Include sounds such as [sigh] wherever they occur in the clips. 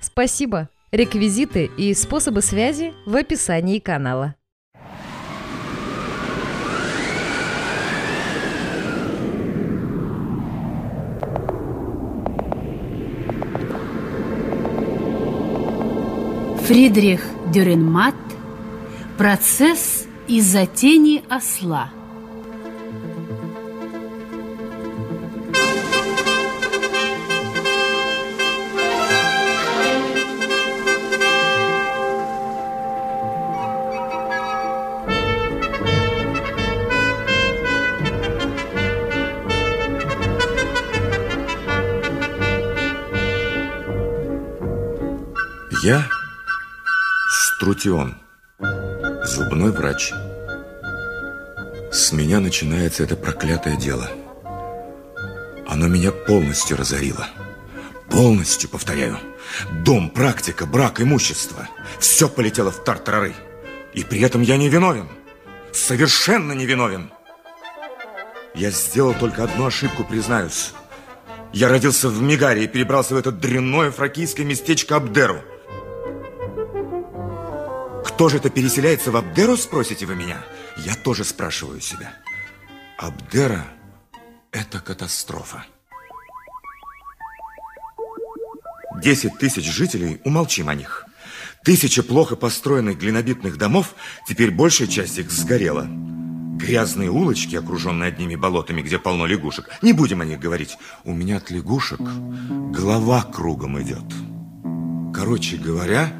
Спасибо! Реквизиты и способы связи в описании канала. Фридрих Дюренмат «Процесс из-за тени осла» Я Струтион, зубной врач. С меня начинается это проклятое дело. Оно меня полностью разорило. Полностью, повторяю. Дом, практика, брак, имущество. Все полетело в тартарары. И при этом я не виновен. Совершенно не виновен. Я сделал только одну ошибку, признаюсь. Я родился в Мигаре и перебрался в это дрянное фракийское местечко Абдеру. Кто же это переселяется в Абдеру, спросите вы меня? Я тоже спрашиваю себя. Абдера – это катастрофа. Десять тысяч жителей, умолчим о них. Тысяча плохо построенных глинобитных домов, теперь большая часть их сгорела. Грязные улочки, окруженные одними болотами, где полно лягушек. Не будем о них говорить. У меня от лягушек голова кругом идет. Короче говоря,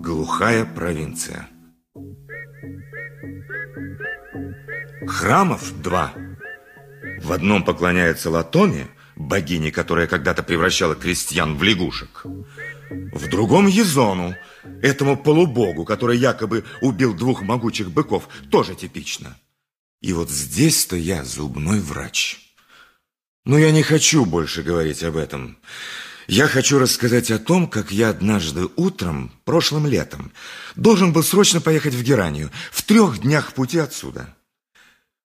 Глухая провинция. Храмов два. В одном поклоняется Латоме, богине, которая когда-то превращала крестьян в лягушек. В другом Езону, этому полубогу, который якобы убил двух могучих быков, тоже типично. И вот здесь-то я зубной врач. Но я не хочу больше говорить об этом. Я хочу рассказать о том, как я однажды утром, прошлым летом, должен был срочно поехать в Геранию, в трех днях пути отсюда.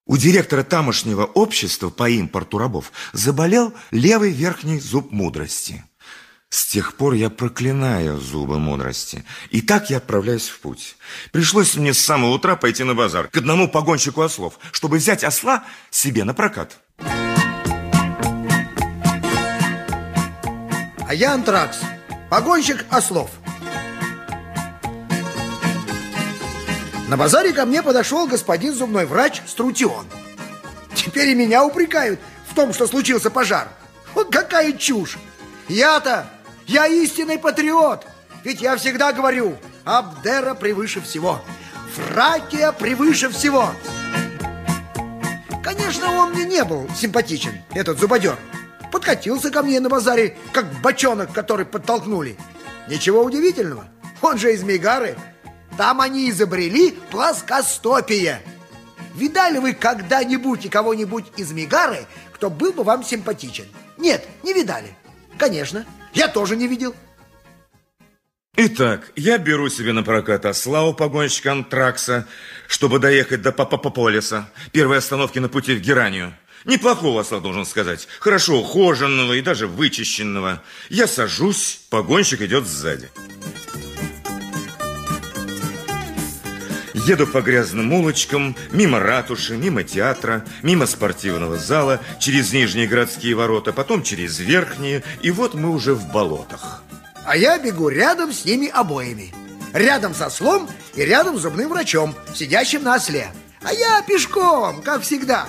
У директора тамошнего общества по импорту рабов заболел левый верхний зуб мудрости. С тех пор я проклинаю зубы мудрости. И так я отправляюсь в путь. Пришлось мне с самого утра пойти на базар к одному погонщику ослов, чтобы взять осла себе на прокат. А я антракс, погонщик ослов. На базаре ко мне подошел господин зубной врач Струтион. Теперь и меня упрекают в том, что случился пожар. Вот какая чушь! Я-то, я истинный патриот. Ведь я всегда говорю, Абдера превыше всего. Фракия превыше всего. Конечно, он мне не был симпатичен, этот зубодер подкатился ко мне на базаре, как бочонок, который подтолкнули. Ничего удивительного, он же из Мегары. Там они изобрели плоскостопие. Видали вы когда-нибудь и кого-нибудь из Мегары, кто был бы вам симпатичен? Нет, не видали. Конечно, я тоже не видел. Итак, я беру себе на прокат осла у погонщика Антракса, чтобы доехать до Папаполиса, первой остановки на пути в Геранию. Неплохого осла, должен сказать. Хорошо ухоженного и даже вычищенного. Я сажусь, погонщик идет сзади. Еду по грязным улочкам, мимо ратуши, мимо театра, мимо спортивного зала, через нижние городские ворота, потом через верхние, и вот мы уже в болотах. А я бегу рядом с ними обоими. Рядом со слом и рядом с зубным врачом, сидящим на осле. А я пешком, как всегда.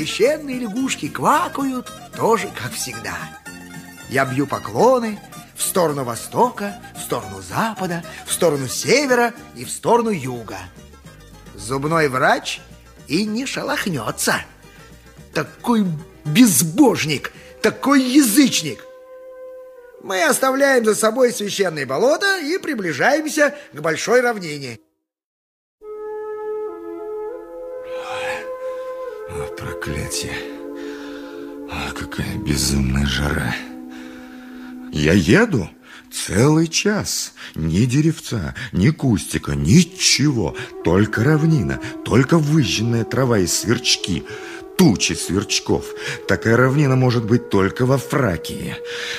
Священные лягушки квакают, тоже как всегда. Я бью поклоны в сторону востока, в сторону запада, в сторону севера и в сторону юга. Зубной врач и не шелохнется. Такой безбожник, такой язычник. Мы оставляем за собой священные болота и приближаемся к большой равнине. О, проклятие. А, какая безумная жара. Я еду целый час. Ни деревца, ни кустика, ничего. Только равнина, только выжженная трава и сверчки – тучи сверчков. Такая равнина может быть только во Фракии.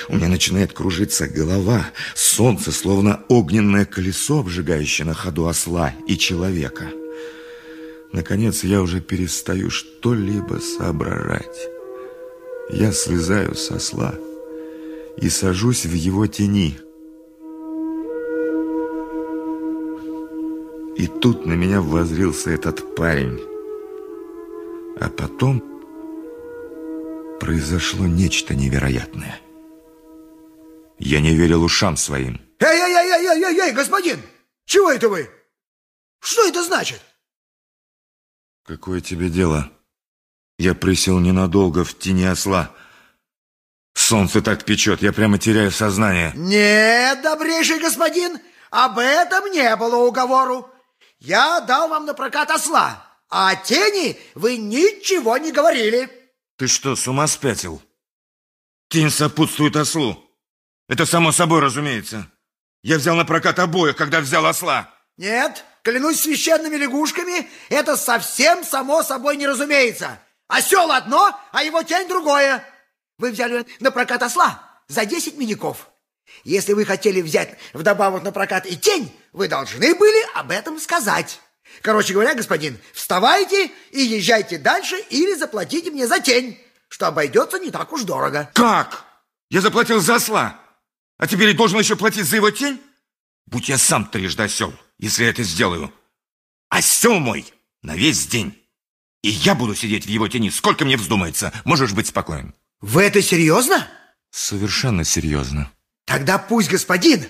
У меня начинает кружиться голова. Солнце, словно огненное колесо, обжигающее на ходу осла и человека. Наконец, я уже перестаю что-либо соображать. Я слезаю с осла и сажусь в его тени. И тут на меня возрился этот парень. А потом произошло нечто невероятное. Я не верил ушам своим. Эй-эй-эй-эй-эй, господин! Чего это вы? Что это значит? Какое тебе дело? Я присел ненадолго в тени осла. Солнце так печет, я прямо теряю сознание. Нет, добрейший господин, об этом не было уговору. Я дал вам на прокат осла. А о тени вы ничего не говорили. Ты что, с ума спятил? Тень сопутствует ослу. Это само собой разумеется. Я взял на прокат обоих, когда взял осла. Нет, клянусь священными лягушками, это совсем само собой не разумеется. Осел одно, а его тень другое. Вы взяли на прокат осла за 10 миников. Если вы хотели взять вдобавок на прокат и тень, вы должны были об этом сказать. Короче говоря, господин, вставайте и езжайте дальше или заплатите мне за тень, что обойдется не так уж дорого. Как? Я заплатил за осла, а теперь должен еще платить за его тень? Будь я сам трижды осел, если я это сделаю. Осел мой на весь день. И я буду сидеть в его тени, сколько мне вздумается. Можешь быть спокоен. Вы это серьезно? Совершенно серьезно. Тогда пусть господин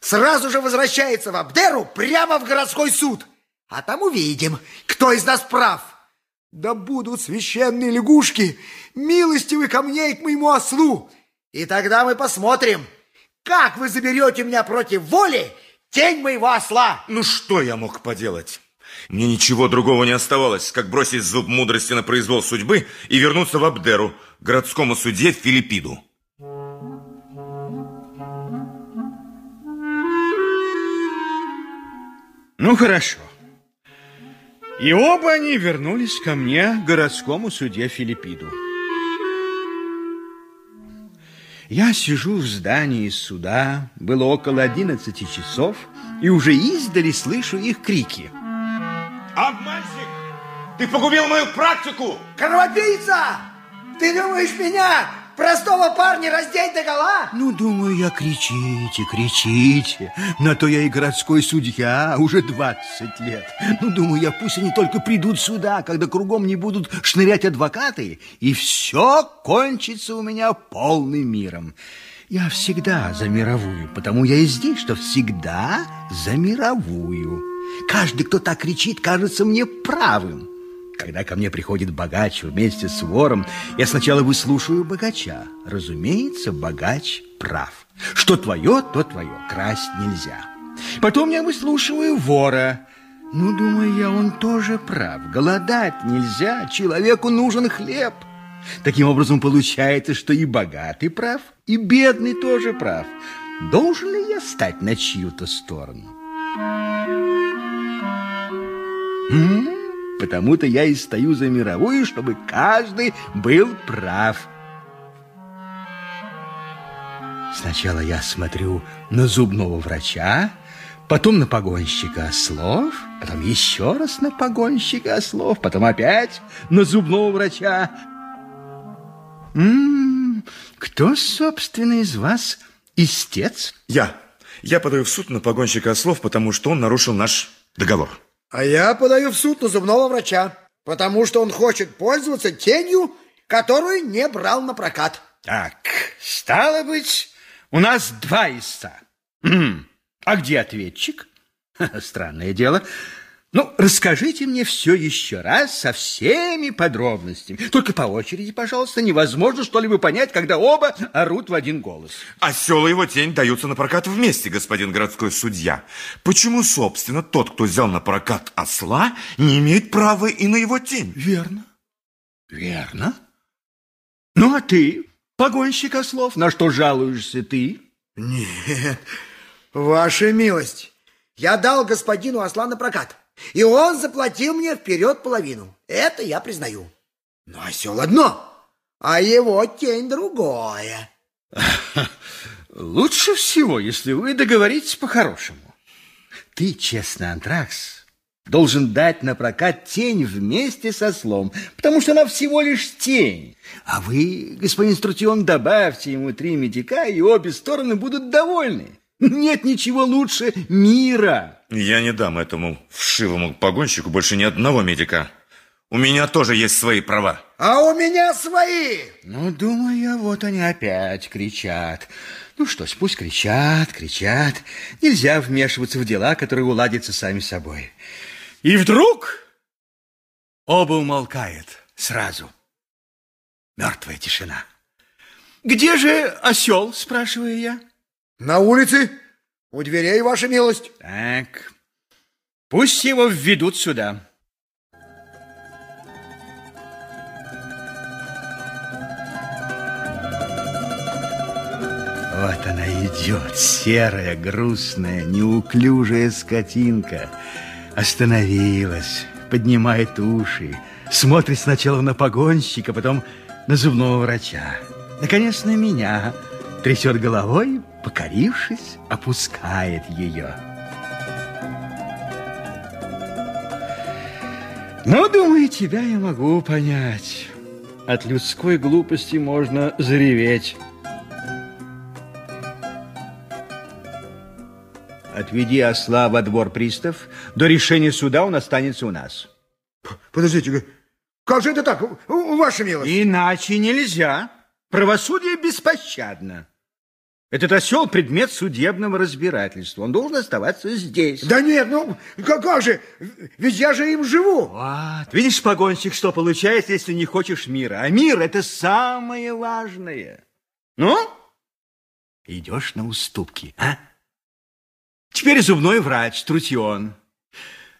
сразу же возвращается в Абдеру прямо в городской суд. А там увидим, кто из нас прав. Да будут священные лягушки милостивы ко мне и к моему ослу. И тогда мы посмотрим, как вы заберете меня против воли тень моего осла. Ну что я мог поделать? Мне ничего другого не оставалось, как бросить зуб мудрости на произвол судьбы и вернуться в Абдеру, городскому суде Филиппиду. Ну, хорошо. И оба они вернулись ко мне, городскому судье Филиппиду. Я сижу в здании суда, было около одиннадцати часов, и уже издали слышу их крики. Обманщик! Ты погубил мою практику! Кровопийца! Ты думаешь меня Простого парня раздеть до гола? Ну, думаю я, кричите, кричите. На то я и городской судья, уже 20 лет. Ну, думаю я, пусть они только придут сюда, когда кругом не будут шнырять адвокаты, и все кончится у меня полным миром. Я всегда за мировую, потому я и здесь, что всегда за мировую. Каждый, кто так кричит, кажется мне правым. Когда ко мне приходит богач вместе с вором, я сначала выслушаю богача. Разумеется, богач прав. Что твое, то твое, красть нельзя. Потом я выслушиваю вора. Ну, думаю я, он тоже прав. Голодать нельзя, человеку нужен хлеб. Таким образом, получается, что и богатый прав, и бедный тоже прав. Должен ли я стать на чью-то сторону? М? Потому-то я и стою за мировую, чтобы каждый был прав. Сначала я смотрю на зубного врача, потом на погонщика ослов, потом еще раз на погонщика ослов, потом опять на зубного врача. М -м -м, кто, собственно, из вас истец? Я. Я подаю в суд на погонщика ослов, потому что он нарушил наш договор. А я подаю в суд на зубного врача, потому что он хочет пользоваться тенью, которую не брал на прокат. Так, стало быть, у нас два истца. Хм, а где ответчик? [laughs] Странное дело. Ну, расскажите мне все еще раз со всеми подробностями. Только по очереди, пожалуйста, невозможно что-либо понять, когда оба орут в один голос. Осел и его тень даются на прокат вместе, господин городской судья. Почему, собственно, тот, кто взял на прокат осла, не имеет права и на его тень? Верно. Верно. Ну, а ты, погонщик ослов, на что жалуешься ты? Нет, ваша милость, я дал господину осла на прокат. И он заплатил мне вперед половину. Это я признаю. Но осел одно, а его тень другое. [laughs] Лучше всего, если вы договоритесь по-хорошему. Ты, честно, Антракс, должен дать на прокат тень вместе со слом, потому что она всего лишь тень. А вы, господин Струтион, добавьте ему три медика, и обе стороны будут довольны. Нет ничего лучше мира. Я не дам этому вшивому погонщику больше ни одного медика. У меня тоже есть свои права. А у меня свои. Ну, думаю я, вот они опять кричат. Ну что ж, пусть кричат, кричат. Нельзя вмешиваться в дела, которые уладятся сами собой. И вдруг оба умолкает сразу. Мертвая тишина. Где же осел, спрашиваю я? На улице, у дверей, ваша милость. Так, пусть его введут сюда. Вот она идет, серая, грустная, неуклюжая скотинка. Остановилась, поднимает уши, смотрит сначала на погонщика, потом на зубного врача. Наконец на меня, трясет головой, покорившись, опускает ее. Ну, думаю, тебя я могу понять. От людской глупости можно зареветь. Отведи осла во двор пристав. До решения суда он останется у нас. Подождите, как же это так, ваша милость? Иначе нельзя. Правосудие беспощадно. Этот осел предмет судебного разбирательства. Он должен оставаться здесь. Да нет, ну как, как же? Ведь я же им живу. Вот. Видишь, погонщик, что получается, если не хочешь мира. А мир – это самое важное. Ну, идешь на уступки, а? Теперь зубной врач, Трутьон.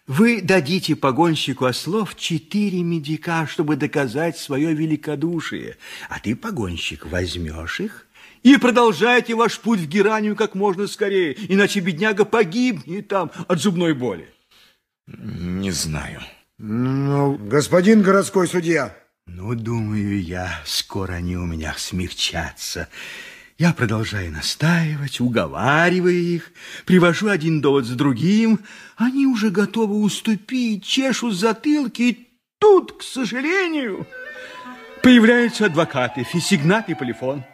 Вы дадите погонщику ослов четыре медика, чтобы доказать свое великодушие. А ты, погонщик, возьмешь их и продолжайте ваш путь в Геранию как можно скорее, иначе бедняга погибнет там от зубной боли. Не знаю. Ну, господин городской судья. Ну, думаю я, скоро они у меня смягчатся. Я продолжаю настаивать, уговариваю их, привожу один довод с другим. Они уже готовы уступить, чешут затылки, и тут, к сожалению, появляются адвокаты Фисигнат и Полифон.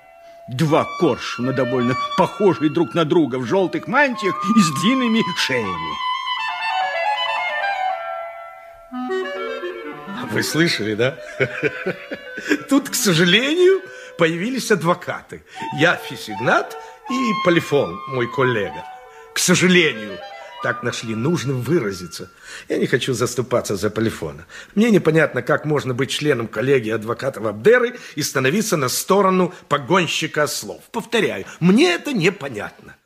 Два коршуна, довольно похожие друг на друга, в желтых мантиях и с длинными шеями. Вы слышали, да? Тут, к сожалению, появились адвокаты. Я Фисигнат и Полифон, мой коллега. К сожалению, так нашли нужным выразиться. Я не хочу заступаться за Полифона. Мне непонятно, как можно быть членом коллегии адвокатов Абдеры и становиться на сторону погонщика ослов. Повторяю, мне это непонятно.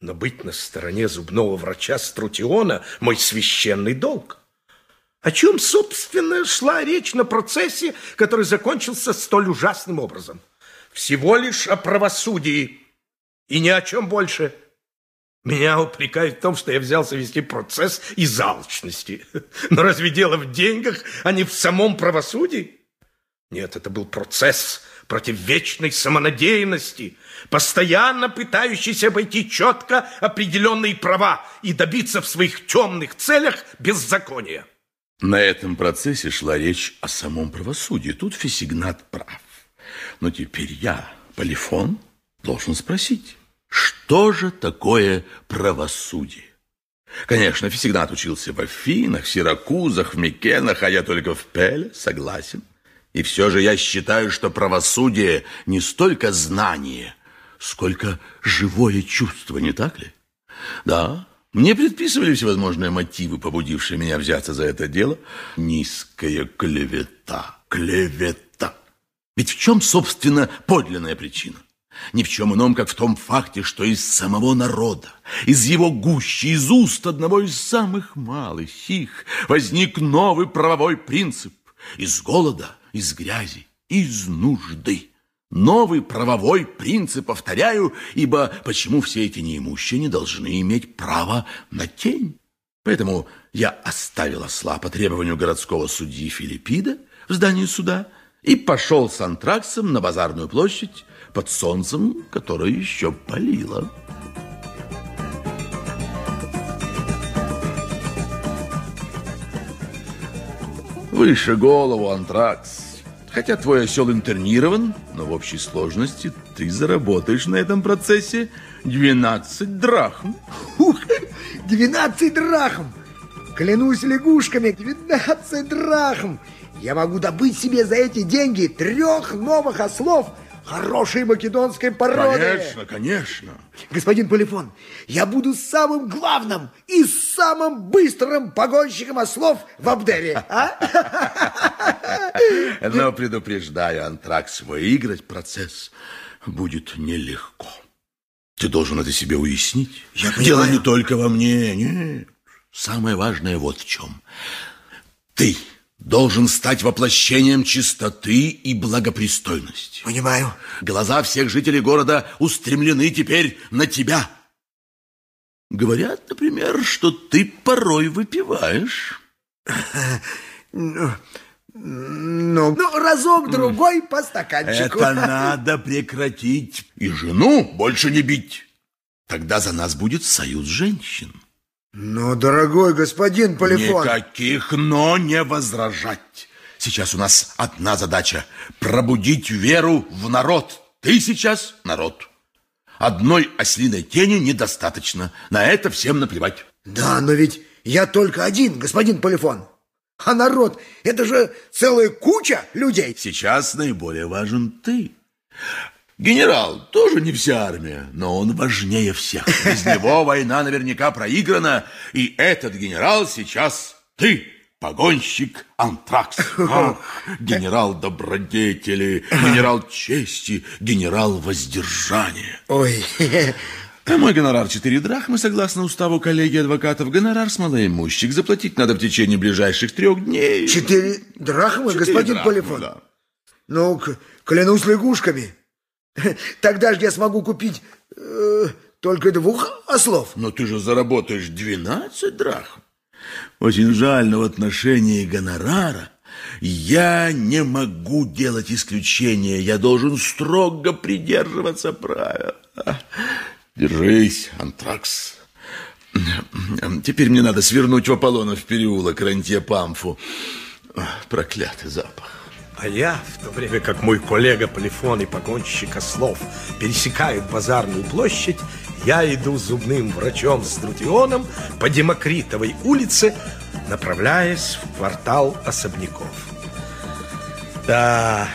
Но быть на стороне зубного врача Струтиона – мой священный долг. О чем, собственно, шла речь на процессе, который закончился столь ужасным образом? Всего лишь о правосудии и ни о чем больше. Меня упрекают в том, что я взялся вести процесс из алчности. [laughs] Но разве дело в деньгах, а не в самом правосудии? Нет, это был процесс против вечной самонадеянности, постоянно пытающийся обойти четко определенные права и добиться в своих темных целях беззакония. На этом процессе шла речь о самом правосудии. Тут Фесигнат прав. Но теперь я, Полифон, должен спросить, что же такое правосудие? Конечно, Фесигнат учился в Афинах, Сиракузах, в Микенах, а я только в Пеле, согласен. И все же я считаю, что правосудие не столько знание, сколько живое чувство, не так ли? Да, Мне предписывали всевозможные мотивы, побудившие меня взяться за это дело. Низкая клевета, клевета. Ведь в чем, собственно, подлинная причина? Ни в чем ином, как в том факте, что из самого народа, из его гущи, из уст одного из самых малых их возник новый правовой принцип. Из голода, из грязи, из нужды. Новый правовой принцип, повторяю, ибо почему все эти неимущие не должны иметь право на тень? Поэтому я оставил осла по требованию городского судьи Филиппида в здании суда и пошел с антраксом на базарную площадь под солнцем, которое еще палило. Выше голову, антракс. Хотя твой осел интернирован, но в общей сложности ты заработаешь на этом процессе 12 драхм. Ух, 12 [laughs] драхм! Клянусь лягушками, 12 драхм! Я могу добыть себе за эти деньги трех новых ослов хорошей македонской породы. Конечно, конечно. Господин Полифон, я буду самым главным и самым быстрым погонщиком ослов в Абдере. А? Но предупреждаю, Антракс, выиграть процесс будет нелегко. Ты должен это себе уяснить. Я Дело понимаю. не только во мне, нет. Самое важное вот в чем. Ты должен стать воплощением чистоты и благопристойности. Понимаю. Глаза всех жителей города устремлены теперь на тебя. Говорят, например, что ты порой выпиваешь. Ну, ну разок-другой по стаканчику. Это надо прекратить. И жену больше не бить. Тогда за нас будет союз женщин. Ну, дорогой господин Полифон, Никаких «но» не возражать. Сейчас у нас одна задача – пробудить веру в народ. Ты сейчас народ. Одной ослиной тени недостаточно. На это всем наплевать. Да, но ведь я только один, господин Полифон. А народ, это же целая куча людей. Сейчас наиболее важен ты. Генерал тоже не вся армия, но он важнее всех. Без [laughs] него война наверняка проиграна, и этот генерал сейчас ты, погонщик Антракс. [laughs] Ах, генерал добродетели, генерал [laughs] чести, генерал воздержания. Ой, А мой гонорар 4 драхмы, согласно уставу коллегии адвокатов. Гонорар с малоимущих. Заплатить надо в течение ближайших трех дней. четыре драхмы, Четыре господин драхмы, Полифон. да. Ну, клянусь лягушками. [laughs] Тогда же я смогу купить э, только двух ослов. Но ты же заработаешь 12 драхм. Очень жаль, но в отношении гонорара я не могу делать исключения. Я должен строго придерживаться правил. Держись, Антракс. Теперь мне надо свернуть в Аполлонов переулок Рантье-Памфу. Проклятый запах. А я, в то время как мой коллега Полифон и погонщик ослов пересекают базарную площадь, я иду с зубным врачом Струтионом по Демокритовой улице, направляясь в квартал особняков. Да,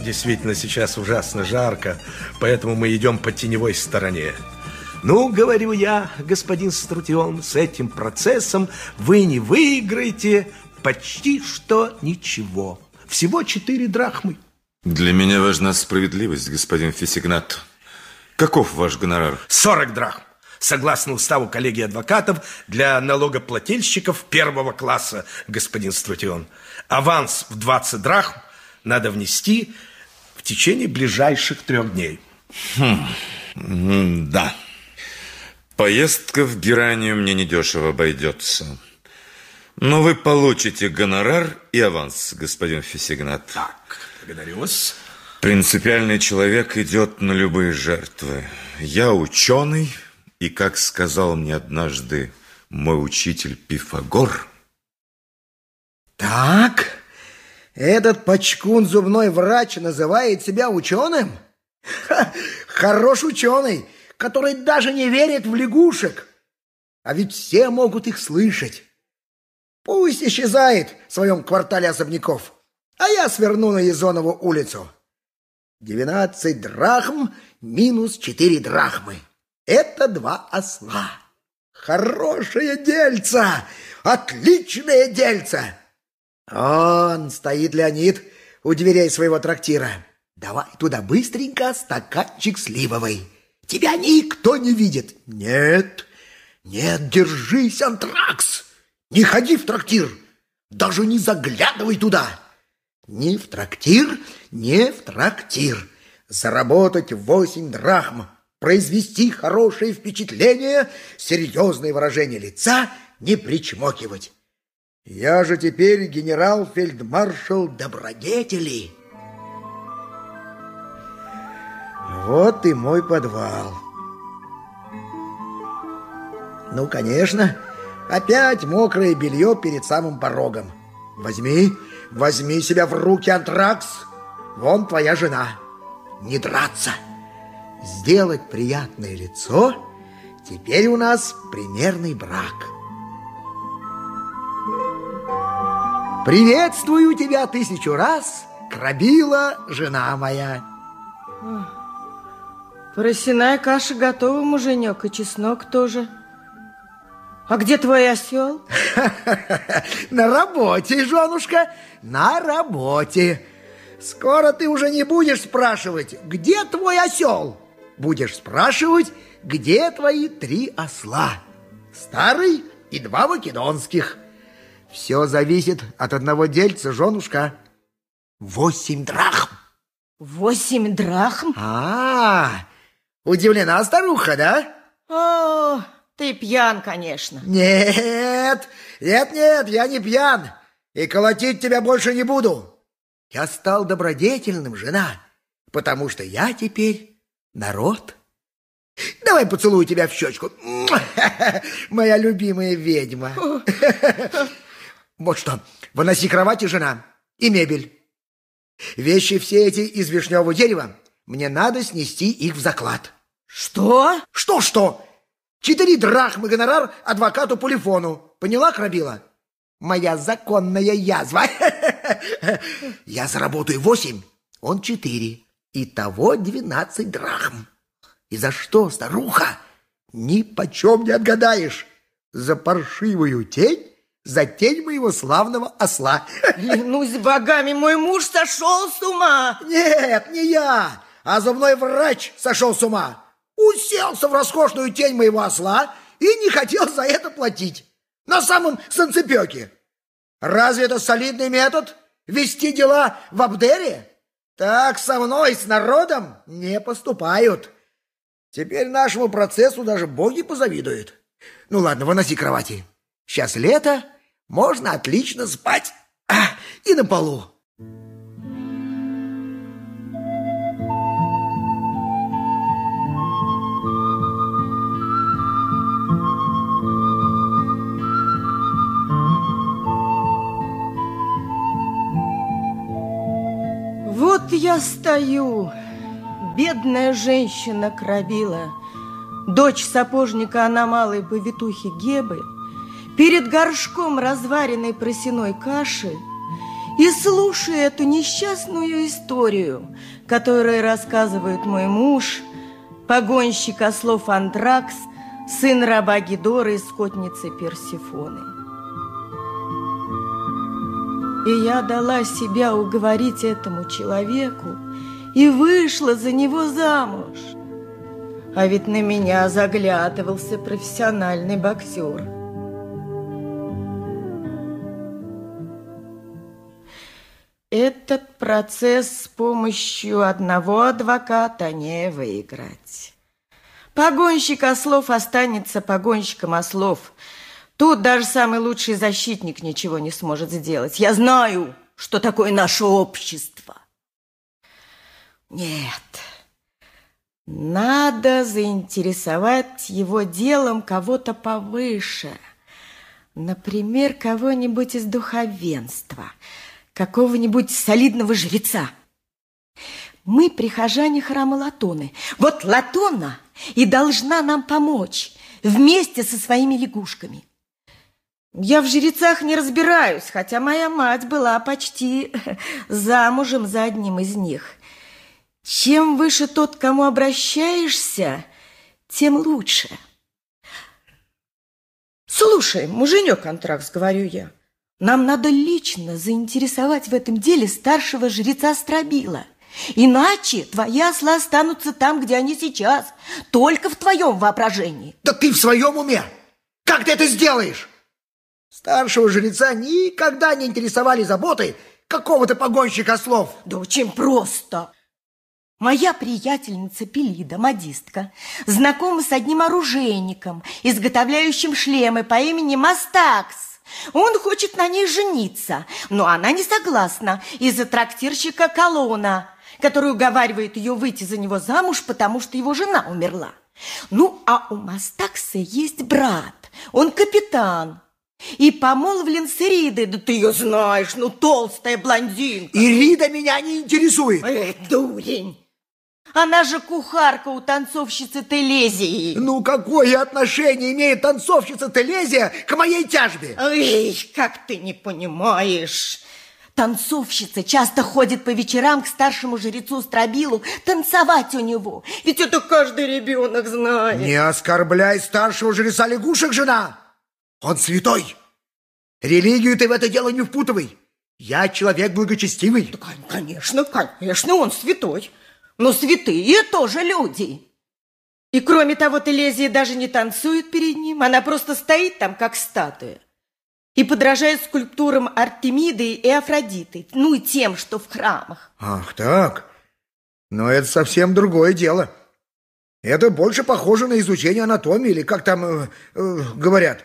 действительно, сейчас ужасно жарко, поэтому мы идем по теневой стороне. Ну, говорю я, господин Струтион, с этим процессом вы не выиграете почти что ничего. Всего четыре драхмы. Для меня важна справедливость, господин Фисигнат. Каков ваш гонорар? 40 драхм. Согласно уставу коллегии адвокатов, для налогоплательщиков первого класса, господин Струтион. Аванс в 20 драхм надо внести в течение ближайших трех дней. М, Да. Поездка в Геранию мне недешево обойдется. Но вы получите гонорар и аванс, господин Фисигнат. Так, благодарю вас. Принципиальный человек идет на любые жертвы. Я ученый, и, как сказал мне однажды мой учитель Пифагор, Так, этот почкун зубной врач называет себя ученым? Ха, хорош ученый, который даже не верит в лягушек. А ведь все могут их слышать. Пусть исчезает в своем квартале особняков, а я сверну на Езонову улицу. Двенадцать драхм минус четыре драхмы. Это два осла. хорошее дельце, отличное дельце. Он стоит Леонид у дверей своего трактира. Давай туда быстренько стаканчик сливовой. Тебя никто не видит. Нет, нет, держись, антракс. Не ходи в трактир, даже не заглядывай туда. Ни в трактир, ни в трактир. Заработать восемь драхм, произвести хорошее впечатление, серьезное выражение лица, не причмокивать. Я же теперь генерал-фельдмаршал добродетели. Вот и мой подвал. Ну, конечно, опять мокрое белье перед самым порогом. Возьми, возьми себя в руки, Антракс. Вон твоя жена. Не драться. Сделать приятное лицо. Теперь у нас примерный брак. Приветствую тебя тысячу раз, Крабила, жена моя. Поросяная каша готова, муженек, и чеснок тоже. А где твой осел? [laughs] На работе, женушка, на работе. Скоро ты уже не будешь спрашивать, где твой осел? Будешь спрашивать, где твои три осла? Старый и два македонских. Все зависит от одного дельца, женушка. Восемь драхм. Восемь драхм? А, -а, -а удивлена старуха, да? О, ты пьян, конечно. Нет, нет, нет, я не пьян. И колотить тебя больше не буду. Я стал добродетельным, жена, потому что я теперь народ. Давай поцелую тебя в щечку. [laughs] Моя любимая ведьма. [laughs] Вот что, выноси кровати, жена, и мебель. Вещи все эти из вишневого дерева. Мне надо снести их в заклад. Что? Что-что? Четыре драхмы гонорар адвокату Полифону. Поняла, Крабила? Моя законная язва. [laughs] Я заработаю восемь, он четыре. Итого двенадцать драхм. И за что, старуха? Ни почем не отгадаешь. За паршивую тень за тень моего славного осла. [laughs] Клянусь богами, мой муж сошел с ума. Нет, не я, а зубной врач сошел с ума. Уселся в роскошную тень моего осла и не хотел за это платить. На самом санцепёке. Разве это солидный метод? Вести дела в Абдере? Так со мной, с народом, не поступают. Теперь нашему процессу даже боги позавидуют. Ну ладно, выноси кровати. Сейчас лето, можно отлично спать. А, и на полу. Вот я стою, бедная женщина Крабила, дочь сапожника Аномалой повитухи Гебы, перед горшком разваренной просеной каши. И слушая эту несчастную историю, которую рассказывает мой муж, погонщик ослов Антракс, сын раба Гидора и скотницы Персифоны. И я дала себя уговорить этому человеку и вышла за него замуж. А ведь на меня заглядывался профессиональный боксер – Этот процесс с помощью одного адвоката не выиграть. Погонщик ослов останется погонщиком ослов. Тут даже самый лучший защитник ничего не сможет сделать. Я знаю, что такое наше общество. Нет, надо заинтересовать его делом кого-то повыше. Например, кого-нибудь из духовенства – какого-нибудь солидного жреца. Мы прихожане храма Латоны. Вот Латона и должна нам помочь вместе со своими лягушками. Я в жрецах не разбираюсь, хотя моя мать была почти замужем за одним из них. Чем выше тот, к кому обращаешься, тем лучше. Слушай, муженек Антракс, говорю я, нам надо лично заинтересовать в этом деле старшего жреца Страбила. Иначе твои ослы останутся там, где они сейчас, только в твоем воображении. Да ты в своем уме? Как ты это сделаешь? Старшего жреца никогда не интересовали заботы какого-то погонщика слов. Да очень просто. Моя приятельница Пелида, модистка, знакома с одним оружейником, изготовляющим шлемы по имени Мастакс. Он хочет на ней жениться, но она не согласна из-за трактирщика Колона, который уговаривает ее выйти за него замуж, потому что его жена умерла. Ну, а у Мастакса есть брат, он капитан, и помолвлен с Иридой, да ты ее знаешь, ну, толстая блондинка. Ирида меня не интересует. Эй, дурень! Она же кухарка у танцовщицы Телезии. Ну, какое отношение имеет танцовщица Телезия к моей тяжбе? Эй, как ты не понимаешь. Танцовщица часто ходит по вечерам к старшему жрецу Страбилу танцевать у него. Ведь это каждый ребенок знает. Не оскорбляй старшего жреца лягушек, жена. Он святой. Религию ты в это дело не впутывай. Я человек благочестивый. Да, конечно, конечно, он святой. Но святые тоже люди. И кроме того, Телезия даже не танцует перед ним, она просто стоит там, как статуя. И подражает скульптурам Артемиды и Афродиты, ну и тем, что в храмах. Ах так, но это совсем другое дело. Это больше похоже на изучение анатомии, или как там э, э, говорят.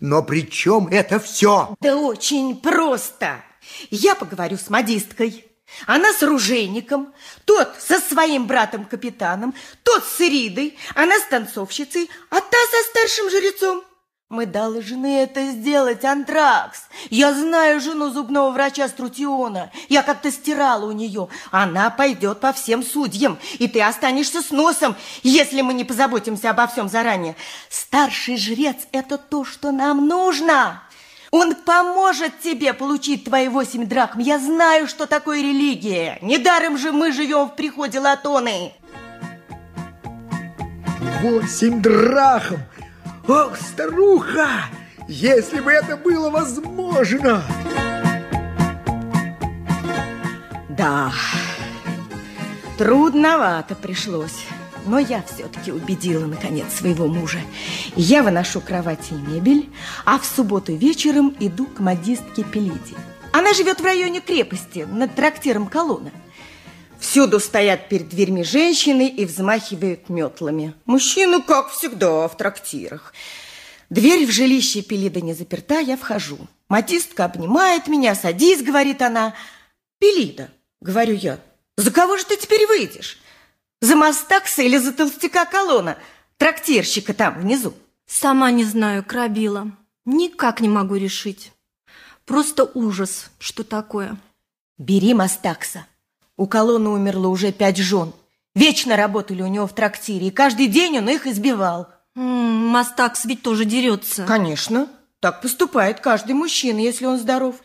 Но при чем это все? Да очень просто. Я поговорю с модисткой. Она с ружейником, тот со своим братом-капитаном, тот с Иридой, она с танцовщицей, а та со старшим жрецом. Мы должны это сделать, Антракс. Я знаю жену зубного врача Струтиона. Я как-то стирала у нее. Она пойдет по всем судьям, и ты останешься с носом, если мы не позаботимся обо всем заранее. Старший жрец – это то, что нам нужно. Он поможет тебе получить твои восемь дракм. Я знаю, что такое религия. Недаром же мы живем в приходе Латоны. Восемь драхм! Ох, старуха! Если бы это было возможно! Да, трудновато пришлось. Но я все-таки убедила, наконец, своего мужа. Я выношу кровати и мебель, а в субботу вечером иду к модистке Пелиде. Она живет в районе крепости, над трактиром Колонна. Всюду стоят перед дверьми женщины и взмахивают метлами. Мужчины, как всегда, в трактирах. Дверь в жилище Пелида не заперта, я вхожу. Матистка обнимает меня, садись, говорит она. Пелида, говорю я, за кого же ты теперь выйдешь? За Мастакса или за толстяка колонна? Трактирщика там, внизу. Сама не знаю, Крабила. Никак не могу решить. Просто ужас, что такое. Бери Мастакса. У колонны умерло уже пять жен. Вечно работали у него в трактире, и каждый день он их избивал. М -м, Мастакс ведь тоже дерется. Конечно. Так поступает каждый мужчина, если он здоров.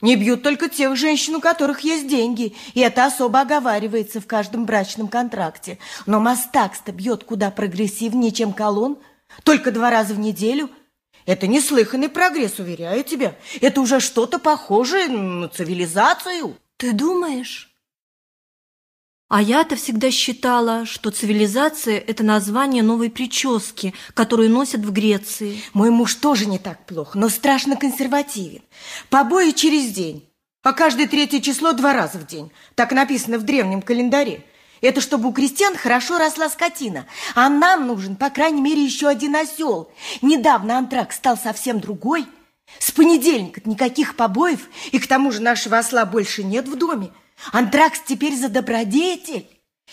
Не бьют только тех женщин, у которых есть деньги, и это особо оговаривается в каждом брачном контракте. Но Мастакс-то бьет куда прогрессивнее, чем колонн, только два раза в неделю. Это неслыханный прогресс, уверяю тебя. Это уже что-то похожее на цивилизацию. Ты думаешь? А я-то всегда считала, что цивилизация – это название новой прически, которую носят в Греции. Мой муж тоже не так плохо, но страшно консервативен. Побои через день, а каждое третье число два раза в день. Так написано в древнем календаре. Это чтобы у крестьян хорошо росла скотина. А нам нужен, по крайней мере, еще один осел. Недавно антракт стал совсем другой. С понедельника никаких побоев, и к тому же нашего осла больше нет в доме. Антракс теперь за добродетель.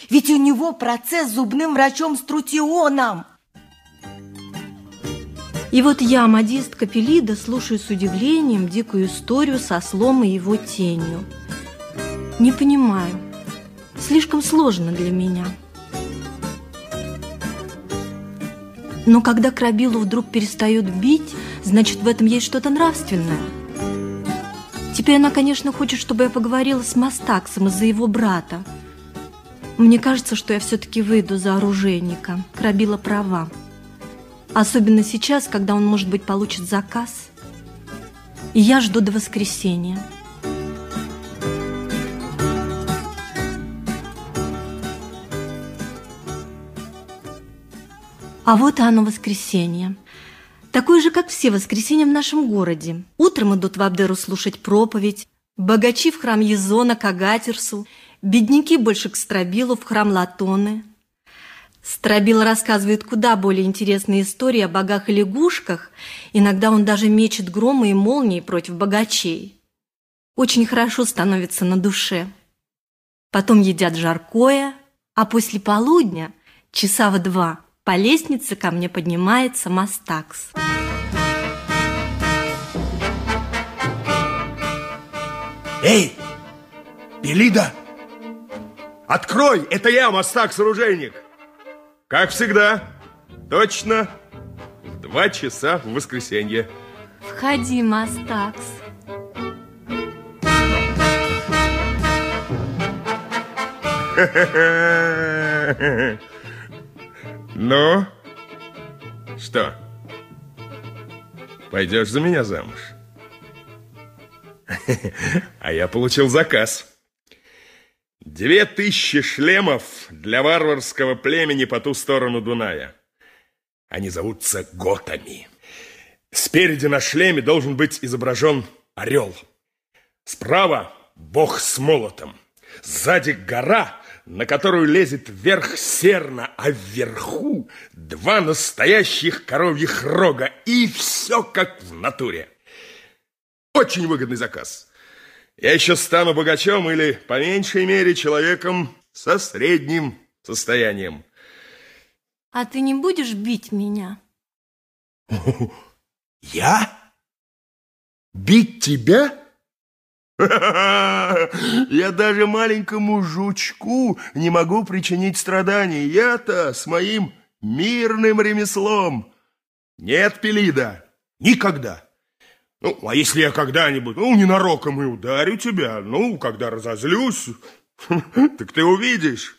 Ведь у него процесс с зубным врачом Струтионом. И вот я, модистка Пелида, слушаю с удивлением дикую историю со слом и его тенью. Не понимаю. Слишком сложно для меня. Но когда Крабилу вдруг перестают бить, значит, в этом есть что-то нравственное – Теперь она, конечно, хочет, чтобы я поговорила с Мастаксом из-за его брата. Мне кажется, что я все-таки выйду за оружейника. Крабила права. Особенно сейчас, когда он, может быть, получит заказ. И я жду до воскресенья. А вот и оно воскресенье. Такое же, как все воскресенья в нашем городе. Утром идут в Абдеру слушать проповедь, богачи в храм Езона к Агатерсу, бедняки больше к Страбилу в храм Латоны. Страбил рассказывает куда более интересные истории о богах и лягушках, иногда он даже мечет громы и молнии против богачей. Очень хорошо становится на душе. Потом едят жаркое, а после полудня, часа в два, по лестнице ко мне поднимается Мастакс. Эй, Белида! Открой! Это я, Мастакс-оружейник! Как всегда, точно в два часа в воскресенье. Входи, Мастакс. [laughs] Ну, что, пойдешь за меня замуж? [laughs] А я получил заказ. Две тысячи шлемов для варварского племени по ту сторону Дуная. Они зовутся готами. Спереди на шлеме должен быть изображен орел. Справа бог с молотом. Сзади гора, на которую лезет вверх серна, а вверху два настоящих коровьих рога. И все как в натуре. Очень выгодный заказ. Я еще стану богачом или, по меньшей мере, человеком со средним состоянием. А ты не будешь бить меня? Я? Бить тебя? [laughs] Я даже маленькому жучку не могу причинить страданий. Я-то с моим мирным ремеслом. Нет, Пелида, никогда. Ну, а если я когда-нибудь, ну, ненароком и ударю тебя, ну, когда разозлюсь, [laughs] так ты увидишь,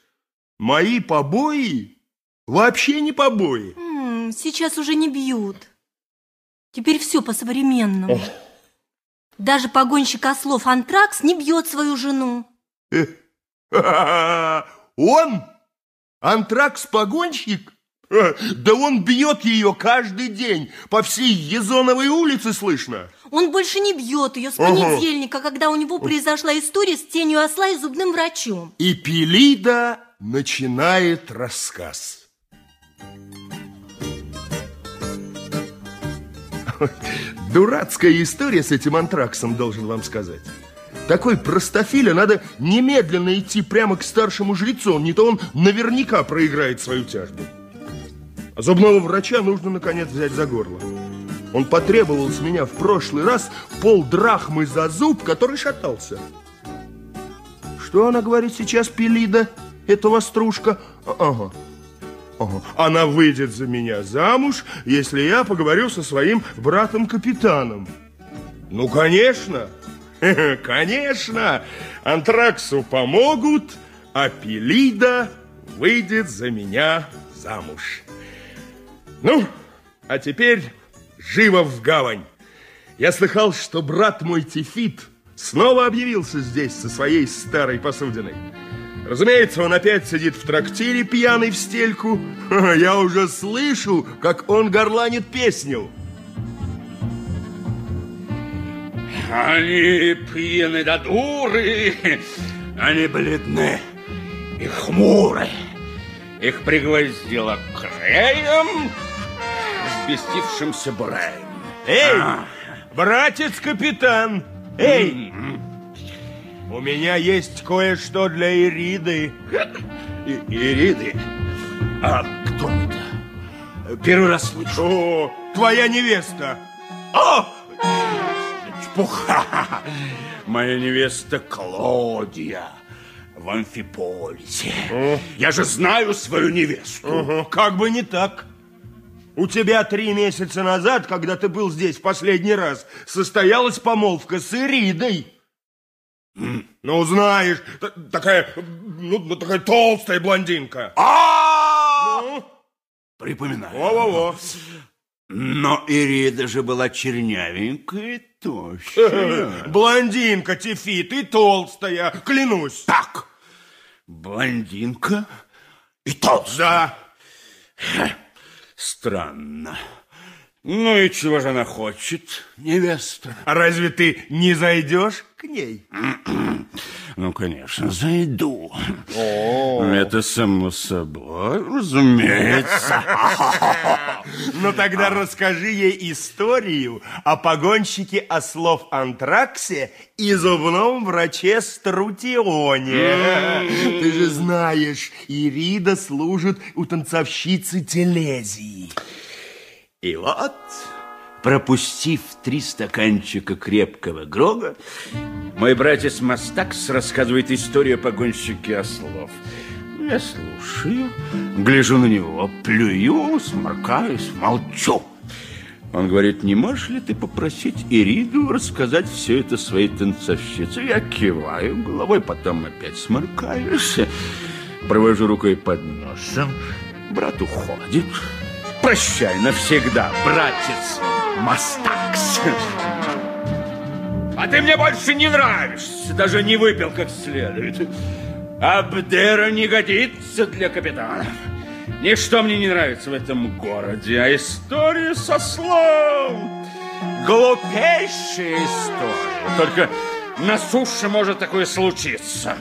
мои побои вообще не побои. сейчас уже не бьют. Теперь все по-современному. Даже погонщик ослов Антракс не бьет свою жену. [laughs] Он? Антракс-погонщик? [laughs] Да он бьет ее каждый день. По всей Езоновой улице слышно. Он больше не бьет ее с понедельника, ага. когда у него произошла история с тенью осла и зубным врачом. И Пелида начинает рассказ. Дурацкая история с этим антраксом, должен вам сказать. Такой простофиля надо немедленно идти прямо к старшему жрецу, не то он наверняка проиграет свою тяжбу. А зубного врача нужно, наконец, взять за горло. Он потребовал с меня в прошлый раз пол драхмы за зуб, который шатался. Что она говорит сейчас, Пелида, эта вострушка? Ага. Она выйдет за меня замуж, если я поговорю со своим братом-капитаном. Ну, конечно, [laughs] конечно, Антраксу помогут, а Пелида выйдет за меня замуж. Ну, а теперь живо в гавань. Я слыхал, что брат мой Тифит снова объявился здесь со своей старой посудиной. Разумеется, он опять сидит в трактире пьяный в стельку. Я уже слышу, как он горланит песню. Они пьяны до дуры, они бледны и хмуры. Их пригвоздило креем взбестившимся Браем. Эй, а. братец-капитан! Эй! У меня есть кое-что для Ириды. И Ириды? А кто это? Первый раз слышу. О, твоя невеста. О! Чепуха! [laughs] Моя невеста Клодия в Амфиполисе. О. Я же знаю свою невесту. Угу. Как бы не так. У тебя три месяца назад, когда ты был здесь в последний раз, состоялась помолвка с Иридой. Ну, знаешь, такая, ну, такая толстая блондинка. А! Ну? Припоминаю. Во-во-во. Но Ирида же была чернявенькая и тощая. [laughs] Блондинка, Тифи, ты толстая, клянусь. Так, блондинка и толстая. Да. Странно. Ну и чего же она хочет, невеста? А разве ты не зайдешь к ней? [clears throat] Ну, конечно, зайду. Это само собой, разумеется. [laughs] Ну тогда расскажи ей историю о погонщике ослов Антраксе и зубном враче Струтионе. Ты же знаешь, Ирида служит у танцовщицы Телезии. И вот, пропустив три стаканчика крепкого грога, мой братец Мастакс рассказывает историю о погонщике ослов. Я слушаю, гляжу на него, плюю, сморкаюсь, молчу. Он говорит, не можешь ли ты попросить Ириду рассказать все это своей танцовщице? Я киваю головой, потом опять сморкаюсь, провожу рукой под носом. Брат уходит. Прощай навсегда, братец Мастакс. А ты мне больше не нравишься, даже не выпил как следует. Абдера не годится для капитана. Ничто мне не нравится в этом городе, а история со слом. Глупейшая история. Только на суше может такое случиться.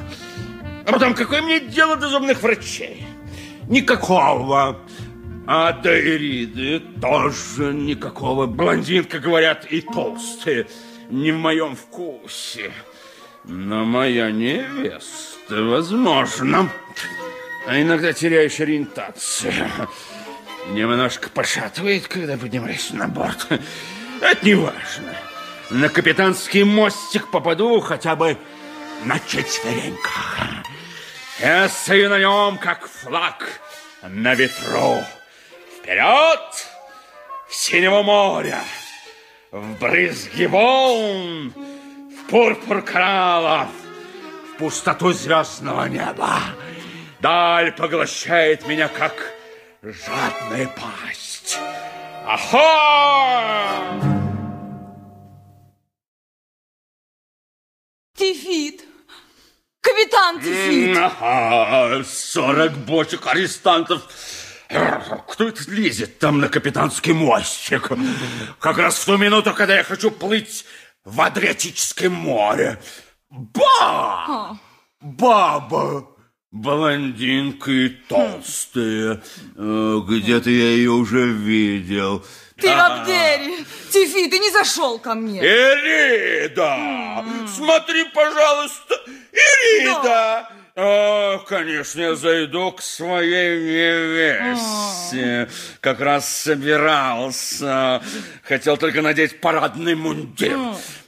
А потом, какое мне дело до зубных врачей? Никакого. А до Ириды тоже никакого. Блондинка, говорят, и толстая. Не в моем вкусе. Но моя невеста, возможно. А иногда теряешь ориентацию. Немножко пошатывает, когда поднимаюсь на борт. Это не важно. На капитанский мостик попаду хотя бы на четвереньках. Я стою на нем, как флаг на ветру. Вперед! В синего моря, в брызги волн, в пурпур кораллов, в пустоту звездного неба. Даль поглощает меня, как жадная пасть. Ахо! Тифит! Капитан Тифит! Ага, сорок бочек арестантов. Кто это лезет там на капитанский мостик? Как раз в ту минуту, когда я хочу плыть в Адриатическое море. Ба! Баба! Блондинка и толстая. Э, Где-то я ее уже видел. Ты в Абдере! Тифит, ты не зашел ко мне! Ирида! Смотри, пожалуйста! Ирида! О, конечно, я зайду к своей невесте. Как раз собирался. Хотел только надеть парадный мундир.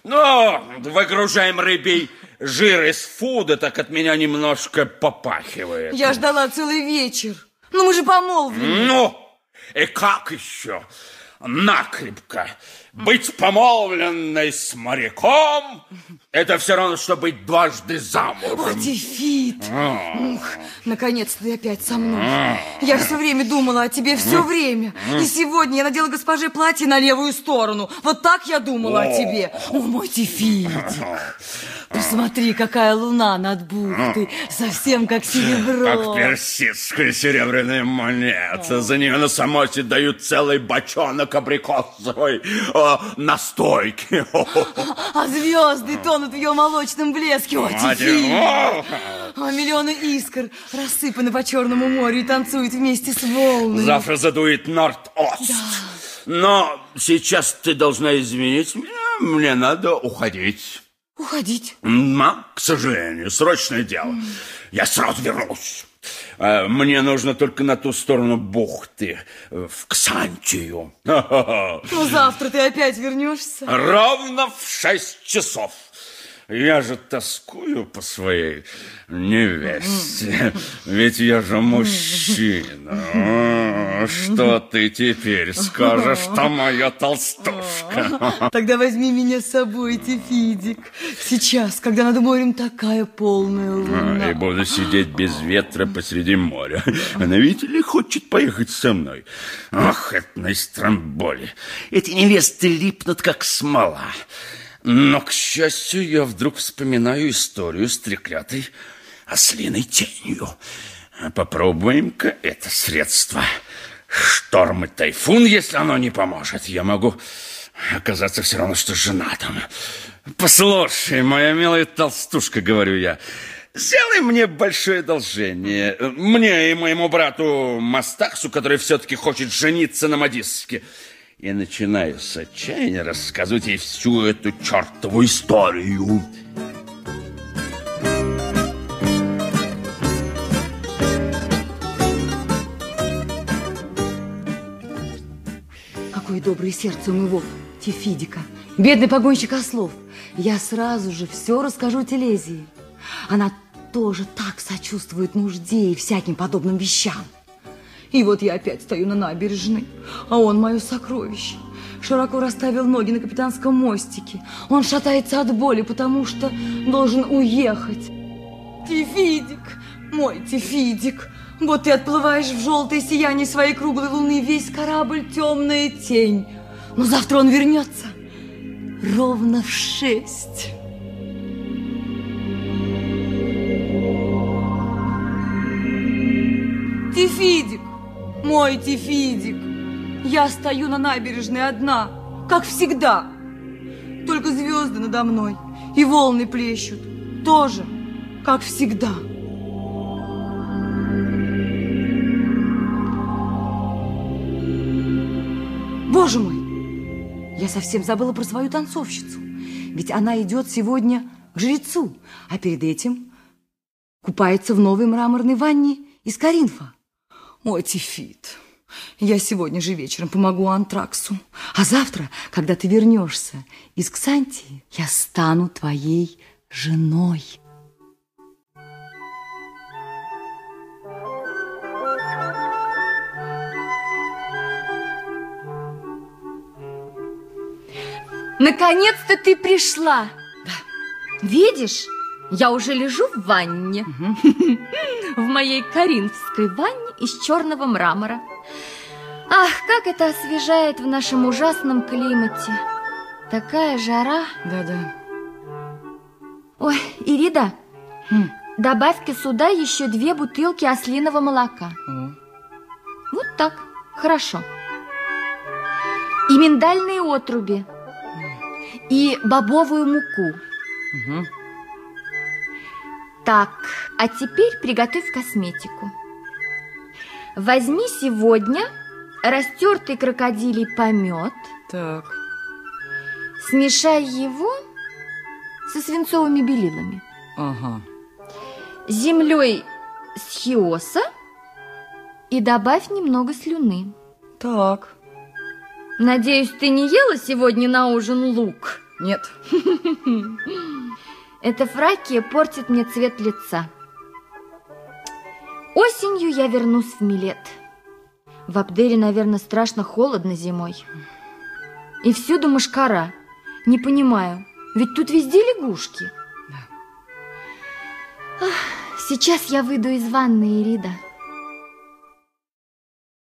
Но выгружаем рыбий жир из фуда, так от меня немножко попахивает. Я ждала целый вечер. Ну, мы же помолвлены. Ну, и как еще? Накрепко. Быть помолвленной с моряком – это все равно, что быть дважды О, замужем. Тифит! Ух, наконец-то ты опять со мной. Я все время думала о тебе, все время. И сегодня я надела госпоже платье на левую сторону. Вот так я думала о тебе. О, мой Тифитик. Посмотри, какая луна над бухтой. Совсем как серебро. Как персидская серебряная монета. За нее на самоте дают целый бочонок абрикосовой настойки. А звезды тонут в ее молочном блеске. О, Тифит! А миллионы искр рассыпаны по Черному морю и танцуют вместе с волнами. Завтра задует норд-ост. Но сейчас ты должна извинить меня. Мне надо уходить. Уходить. Ма, к сожалению, срочное дело. Я сразу вернусь. Э, Мне нужно только на ту сторону бухты, э, в Ксантию. [laughs] Ну, завтра ты опять вернешься. Ровно в шесть часов. Я же тоскую по своей невесте. Ведь я же мужчина. Ну, что ты теперь скажешь, что моя толстушка? Тогда возьми меня с собой, Тефидик. Сейчас, когда над морем такая полная луна. И буду сидеть без ветра посреди моря. Она, видите ли, хочет поехать со мной. Ох, это на Истрамболе. Эти невесты липнут, как смола. Но, к счастью, я вдруг вспоминаю историю с треклятой ослиной тенью. Попробуем-ка это средство. Шторм и тайфун, если оно не поможет, я могу оказаться все равно, что женатым. Послушай, моя милая толстушка, говорю я, сделай мне большое одолжение. Мне и моему брату Мастаксу, который все-таки хочет жениться на модистке. И начинаю с отчаяния рассказывать ей всю эту чертову историю. Какое доброе сердце у моего Тефидика. Бедный погонщик ослов. Я сразу же все расскажу Телезии. Она тоже так сочувствует нужде и всяким подобным вещам. И вот я опять стою на набережной, а он мое сокровище. Широко расставил ноги на капитанском мостике. Он шатается от боли, потому что должен уехать. Тефидик, мой Тефидик, вот ты отплываешь в желтое сияние своей круглой луны, весь корабль темная тень. Но завтра он вернется ровно в шесть. Тефидик, мой Тефидик, я стою на набережной одна, как всегда. Только звезды надо мной и волны плещут, тоже, как всегда. Боже мой, я совсем забыла про свою танцовщицу. Ведь она идет сегодня к жрецу, а перед этим купается в новой мраморной ванне из Каринфа. Ой, Тифит, я сегодня же вечером помогу Антраксу, а завтра, когда ты вернешься из Ксантии, я стану твоей женой. Наконец-то ты пришла. Да. Видишь, я уже лежу в ванне. [laughs] В моей коринфской ванне из черного мрамора. Ах, как это освежает в нашем ужасном климате. Такая жара. Да-да. Ой, Ирида, добавь-ка сюда еще две бутылки ослиного молока. Вот так, хорошо. И миндальные отруби и бобовую муку. Угу. Так, а теперь приготовь косметику. Возьми сегодня растертый крокодилий помет. Так. Смешай его со свинцовыми белилами. Ага. Землей с хиоса и добавь немного слюны. Так. Надеюсь, ты не ела сегодня на ужин лук? Нет. [laughs] Эта фракия портит мне цвет лица. Осенью я вернусь в Милет. В Абдере, наверное, страшно холодно зимой. И всюду мошкара. Не понимаю, ведь тут везде лягушки. Да. Ах, сейчас я выйду из ванны, Ирида.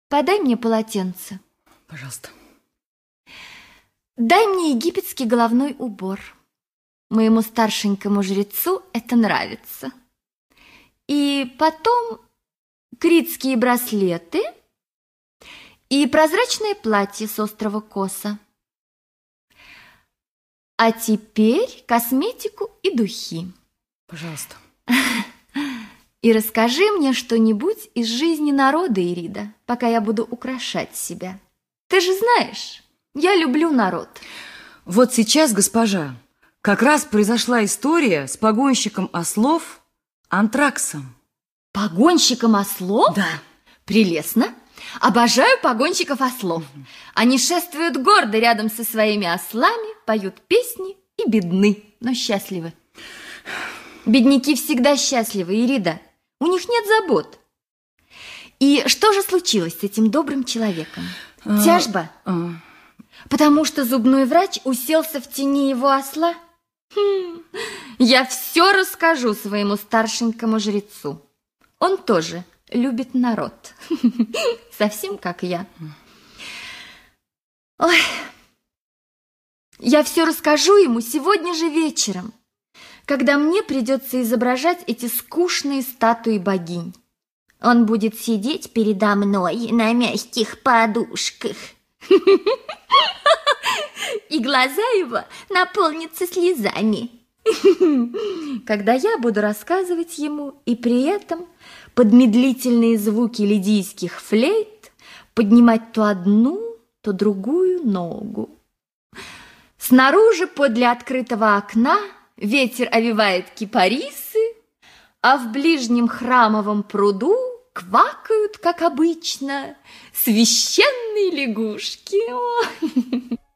Подай мне полотенце. Пожалуйста. Дай мне египетский головной убор. Моему старшенькому жрецу это нравится. И потом критские браслеты и прозрачное платье с острова Коса. А теперь косметику и духи. Пожалуйста. [laughs] И расскажи мне что-нибудь из жизни народа, Ирида, пока я буду украшать себя. Ты же знаешь, я люблю народ. Вот сейчас, госпожа, как раз произошла история с погонщиком ослов Антраксом. Погонщиком ослов? Да. Прелестно. Обожаю погонщиков ослов. Они шествуют гордо рядом со своими ослами, поют песни и бедны, но счастливы. Бедняки всегда счастливы, Ирида. У них нет забот. И что же случилось с этим добрым человеком? А, Тяжба? а. Потому что зубной врач уселся в тени его осла? Хм, я все расскажу своему старшенькому жрецу. Он тоже любит народ. [laughs] Совсем как я. Ой, я все расскажу ему сегодня же вечером, когда мне придется изображать эти скучные статуи богинь. Он будет сидеть передо мной на мягких подушках. [laughs] И глаза его наполнятся слезами. [laughs] Когда я буду рассказывать ему, и при этом под медлительные звуки лидийских флейт поднимать то одну, то другую ногу. Снаружи, подле открытого окна, ветер овивает кипарисы, а в ближнем храмовом пруду квакают, как обычно, священные лягушки. [laughs]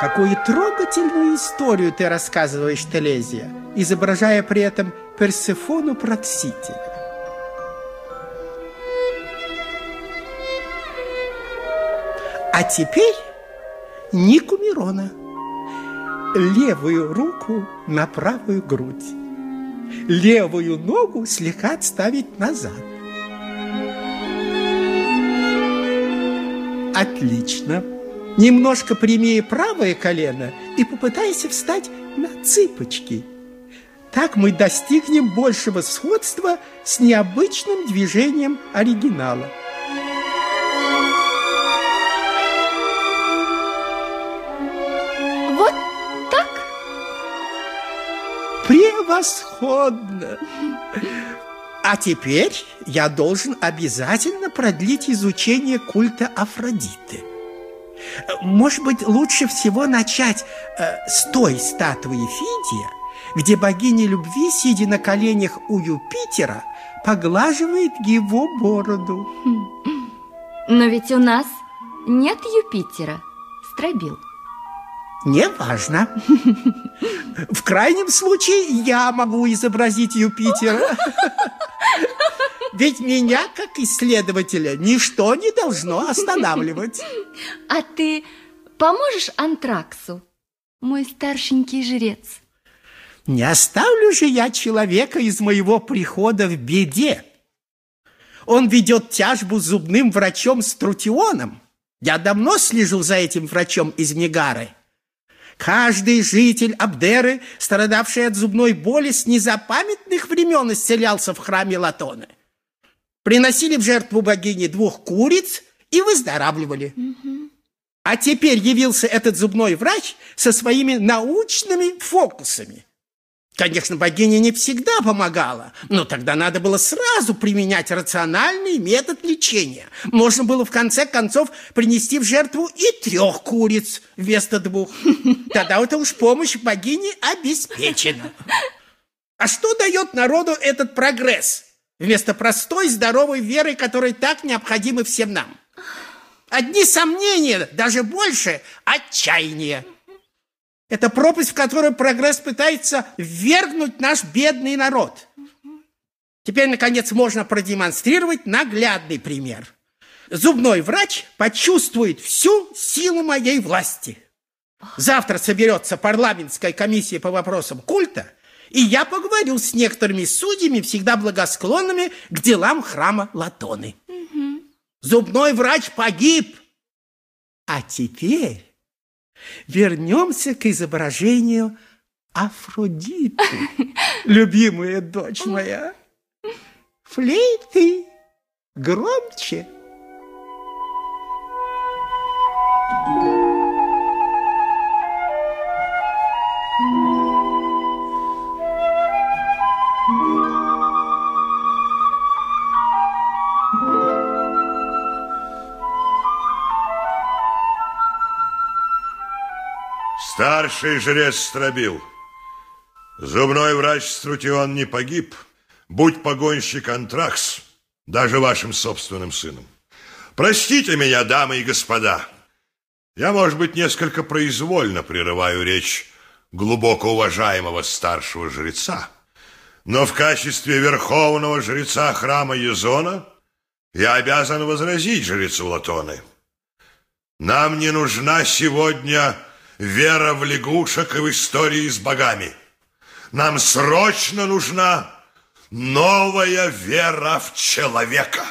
Какую трогательную историю ты рассказываешь, Телезия, изображая при этом Персефону Проксителя. А теперь Нику Мирона. Левую руку на правую грудь. Левую ногу слегка отставить назад. Отлично. Немножко прямее правое колено и попытайся встать на цыпочки. Так мы достигнем большего сходства с необычным движением оригинала. Вот так? Превосходно! А теперь я должен обязательно продлить изучение культа Афродиты. Может быть, лучше всего начать э, с той статуи Фидия, где богиня любви, сидя на коленях у Юпитера, поглаживает его бороду. Но ведь у нас нет Юпитера, Стробил. Неважно. [laughs] В крайнем случае я могу изобразить Юпитера. Ведь меня, как исследователя, ничто не должно останавливать. А ты поможешь Антраксу, мой старшенький жрец? Не оставлю же я человека из моего прихода в беде. Он ведет тяжбу с зубным врачом Струтионом. Я давно слежу за этим врачом из Мегары. Каждый житель Абдеры, страдавший от зубной боли, с незапамятных времен исцелялся в храме Латоны. Приносили в жертву богине двух куриц и выздоравливали. А теперь явился этот зубной врач со своими научными фокусами. Конечно, богиня не всегда помогала, но тогда надо было сразу применять рациональный метод лечения. Можно было в конце концов принести в жертву и трех куриц вместо двух. [laughs] Тогда это уж помощь богини обеспечена. А что дает народу этот прогресс вместо простой здоровой веры, которая так необходима всем нам? Одни сомнения, даже больше отчаяния. Это пропасть, в которую прогресс пытается ввергнуть наш бедный народ. Теперь, наконец, можно продемонстрировать наглядный пример. Зубной врач почувствует всю силу моей власти. Завтра соберется парламентская комиссия по вопросам культа, и я поговорю с некоторыми судьями, всегда благосклонными к делам храма Латоны. Зубной врач погиб. А теперь вернемся к изображению Афродиты, [laughs] любимая дочь моя. Флейты громче. Старший жрец Стробил. Зубной врач Струтион не погиб. Будь погонщик Антракс, даже вашим собственным сыном. Простите меня, дамы и господа. Я, может быть, несколько произвольно прерываю речь глубоко уважаемого старшего жреца, но в качестве верховного жреца храма Езона я обязан возразить жрецу Латоны. Нам не нужна сегодня вера в лягушек и в истории с богами. Нам срочно нужна новая вера в человека.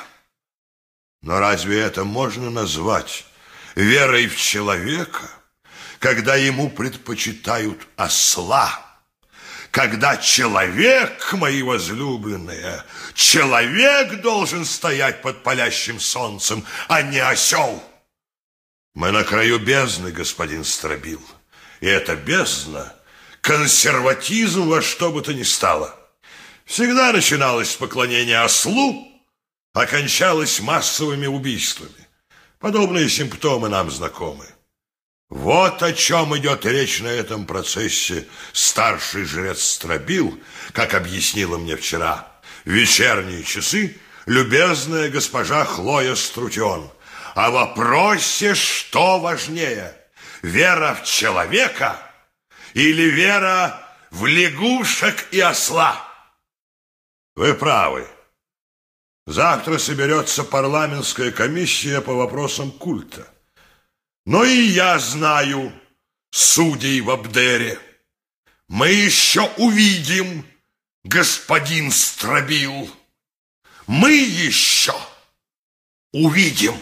Но разве это можно назвать верой в человека, когда ему предпочитают осла? Когда человек, мои возлюбленные, человек должен стоять под палящим солнцем, а не осел. Мы на краю бездны, господин Стробил. И эта бездна – консерватизм во что бы то ни стало. Всегда начиналось с поклонения ослу, окончалось массовыми убийствами. Подобные симптомы нам знакомы. Вот о чем идет речь на этом процессе. Старший жрец Стробил, как объяснила мне вчера, вечерние часы любезная госпожа Хлоя Струтион. О вопросе, что важнее, вера в человека или вера в лягушек и осла? Вы правы. Завтра соберется парламентская комиссия по вопросам культа. Но и я знаю судей в Абдере. Мы еще увидим, господин Стробил. Мы еще увидим.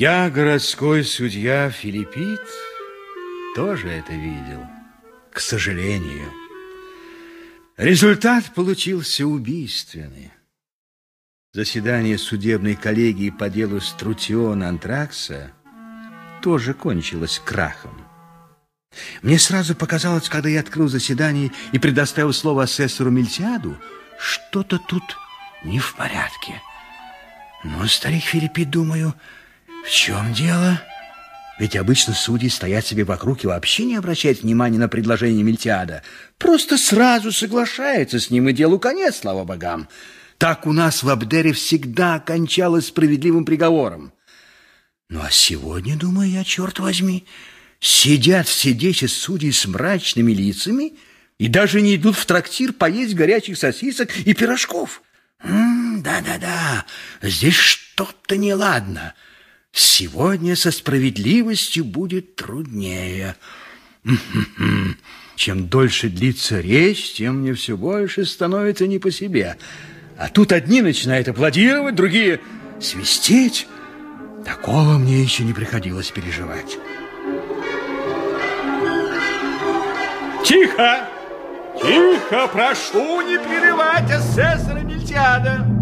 Я, городской судья Филиппит, тоже это видел к сожалению. Результат получился убийственный. Заседание судебной коллегии по делу Струтиона Антракса тоже кончилось крахом. Мне сразу показалось, когда я открыл заседание и предоставил слово асессору Мельтиаду, что-то тут не в порядке. Но, старик Филиппи, думаю, в чем дело? Ведь обычно судьи стоят себе вокруг и вообще не обращают внимания на предложение Мельтиада. Просто сразу соглашаются с ним, и делу конец, слава богам. Так у нас в Абдере всегда кончалось справедливым приговором. Ну, а сегодня, думаю я, черт возьми, сидят все десять судей с мрачными лицами и даже не идут в трактир поесть горячих сосисок и пирожков. Да-да-да, здесь что-то неладно. Сегодня со справедливостью будет труднее. Чем дольше длится речь, тем мне все больше становится не по себе. А тут одни начинают аплодировать, другие свистеть. Такого мне еще не приходилось переживать. Тихо! Тихо! Прошу не перерывать асессора Мельтиада!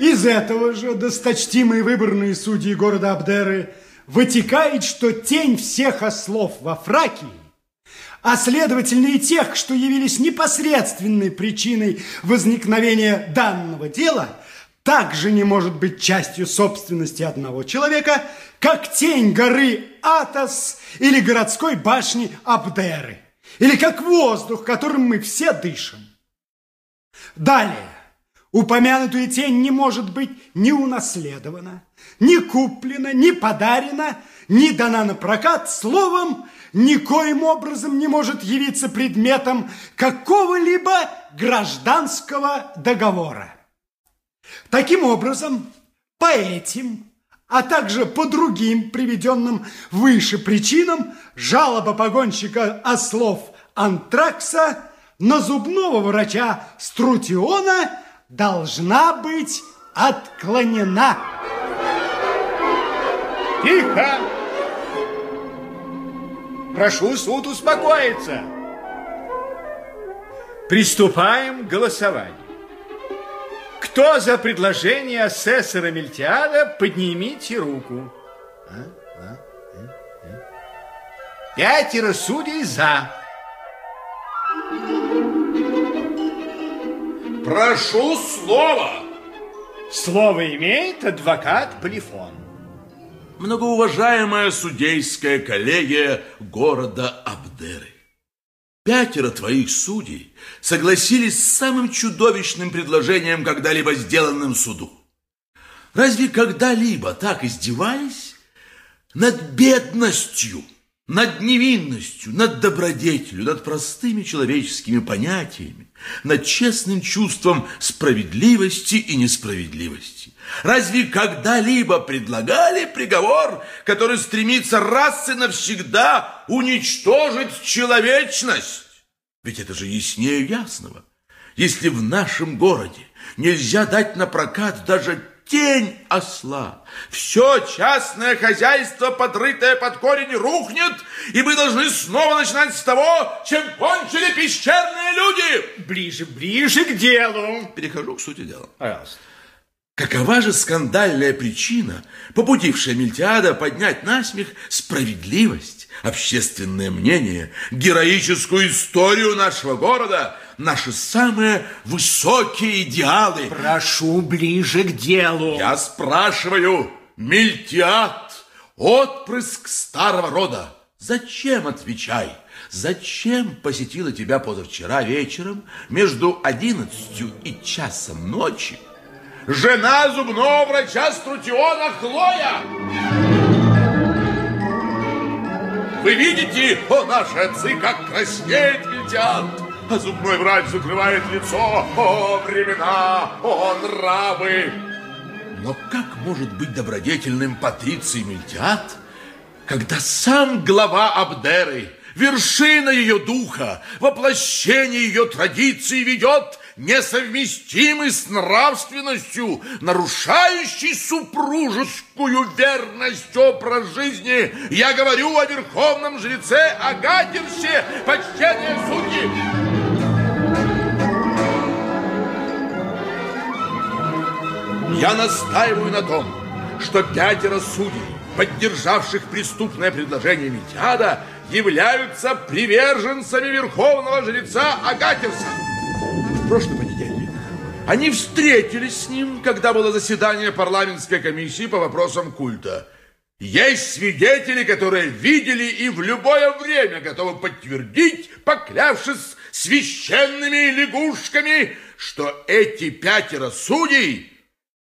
Из этого же досточтимые выборные судьи города Абдеры вытекает, что тень всех ослов во Фракии, а следовательно и тех, что явились непосредственной причиной возникновения данного дела, также не может быть частью собственности одного человека, как тень горы Атос или городской башни Абдеры, или как воздух, которым мы все дышим. Далее. Упомянутая тень не может быть ни унаследована, ни куплена, ни подарена, ни дана на прокат, словом, никоим образом не может явиться предметом какого-либо гражданского договора. Таким образом, по этим, а также по другим приведенным выше причинам, жалоба погонщика ослов Антракса на зубного врача Струтиона – должна быть отклонена. Тихо! Прошу суд успокоиться. Приступаем к голосованию. Кто за предложение асессора Мельтиада, поднимите руку. А? А? А? Пятеро судей за. Прошу слова. Слово имеет адвокат Полифон. Многоуважаемая судейская коллегия города Абдеры. пятеро твоих судей согласились с самым чудовищным предложением, когда-либо сделанным суду. Разве когда-либо так издевались над бедностью, над невинностью, над добродетелью, над простыми человеческими понятиями, над честным чувством справедливости и несправедливости? Разве когда-либо предлагали приговор, который стремится раз и навсегда уничтожить человечность? Ведь это же яснее ясного. Если в нашем городе нельзя дать на прокат даже тень осла. Все частное хозяйство, подрытое под корень, рухнет, и мы должны снова начинать с того, чем кончили пещерные люди. Ближе, ближе к делу. Перехожу к сути дела. Пожалуйста. Какова же скандальная причина, побудившая Мильтиада поднять на смех справедливость, общественное мнение, героическую историю нашего города, наши самые высокие идеалы? Прошу ближе к делу. Я спрашиваю, Мильтиад, отпрыск старого рода, зачем, отвечай, зачем посетила тебя позавчера вечером между одиннадцатью и часом ночи жена зубного врача Струтиона Хлоя. Вы видите, о, наши отцы, как краснеет Мильтиад, а зубной врач закрывает лицо. О, времена, о, нравы! Но как может быть добродетельным Патриций Мильтиад, когда сам глава Абдеры, вершина ее духа, воплощение ее традиций ведет несовместимый с нравственностью, нарушающий супружескую верность образ жизни. Я говорю о верховном жреце Агатирсе, почтение судьи. Я настаиваю на том, что пятеро судей, поддержавших преступное предложение Митиада, являются приверженцами верховного жреца Агатирса прошлый понедельник. Они встретились с ним, когда было заседание парламентской комиссии по вопросам культа. Есть свидетели, которые видели и в любое время готовы подтвердить, поклявшись священными лягушками, что эти пятеро судей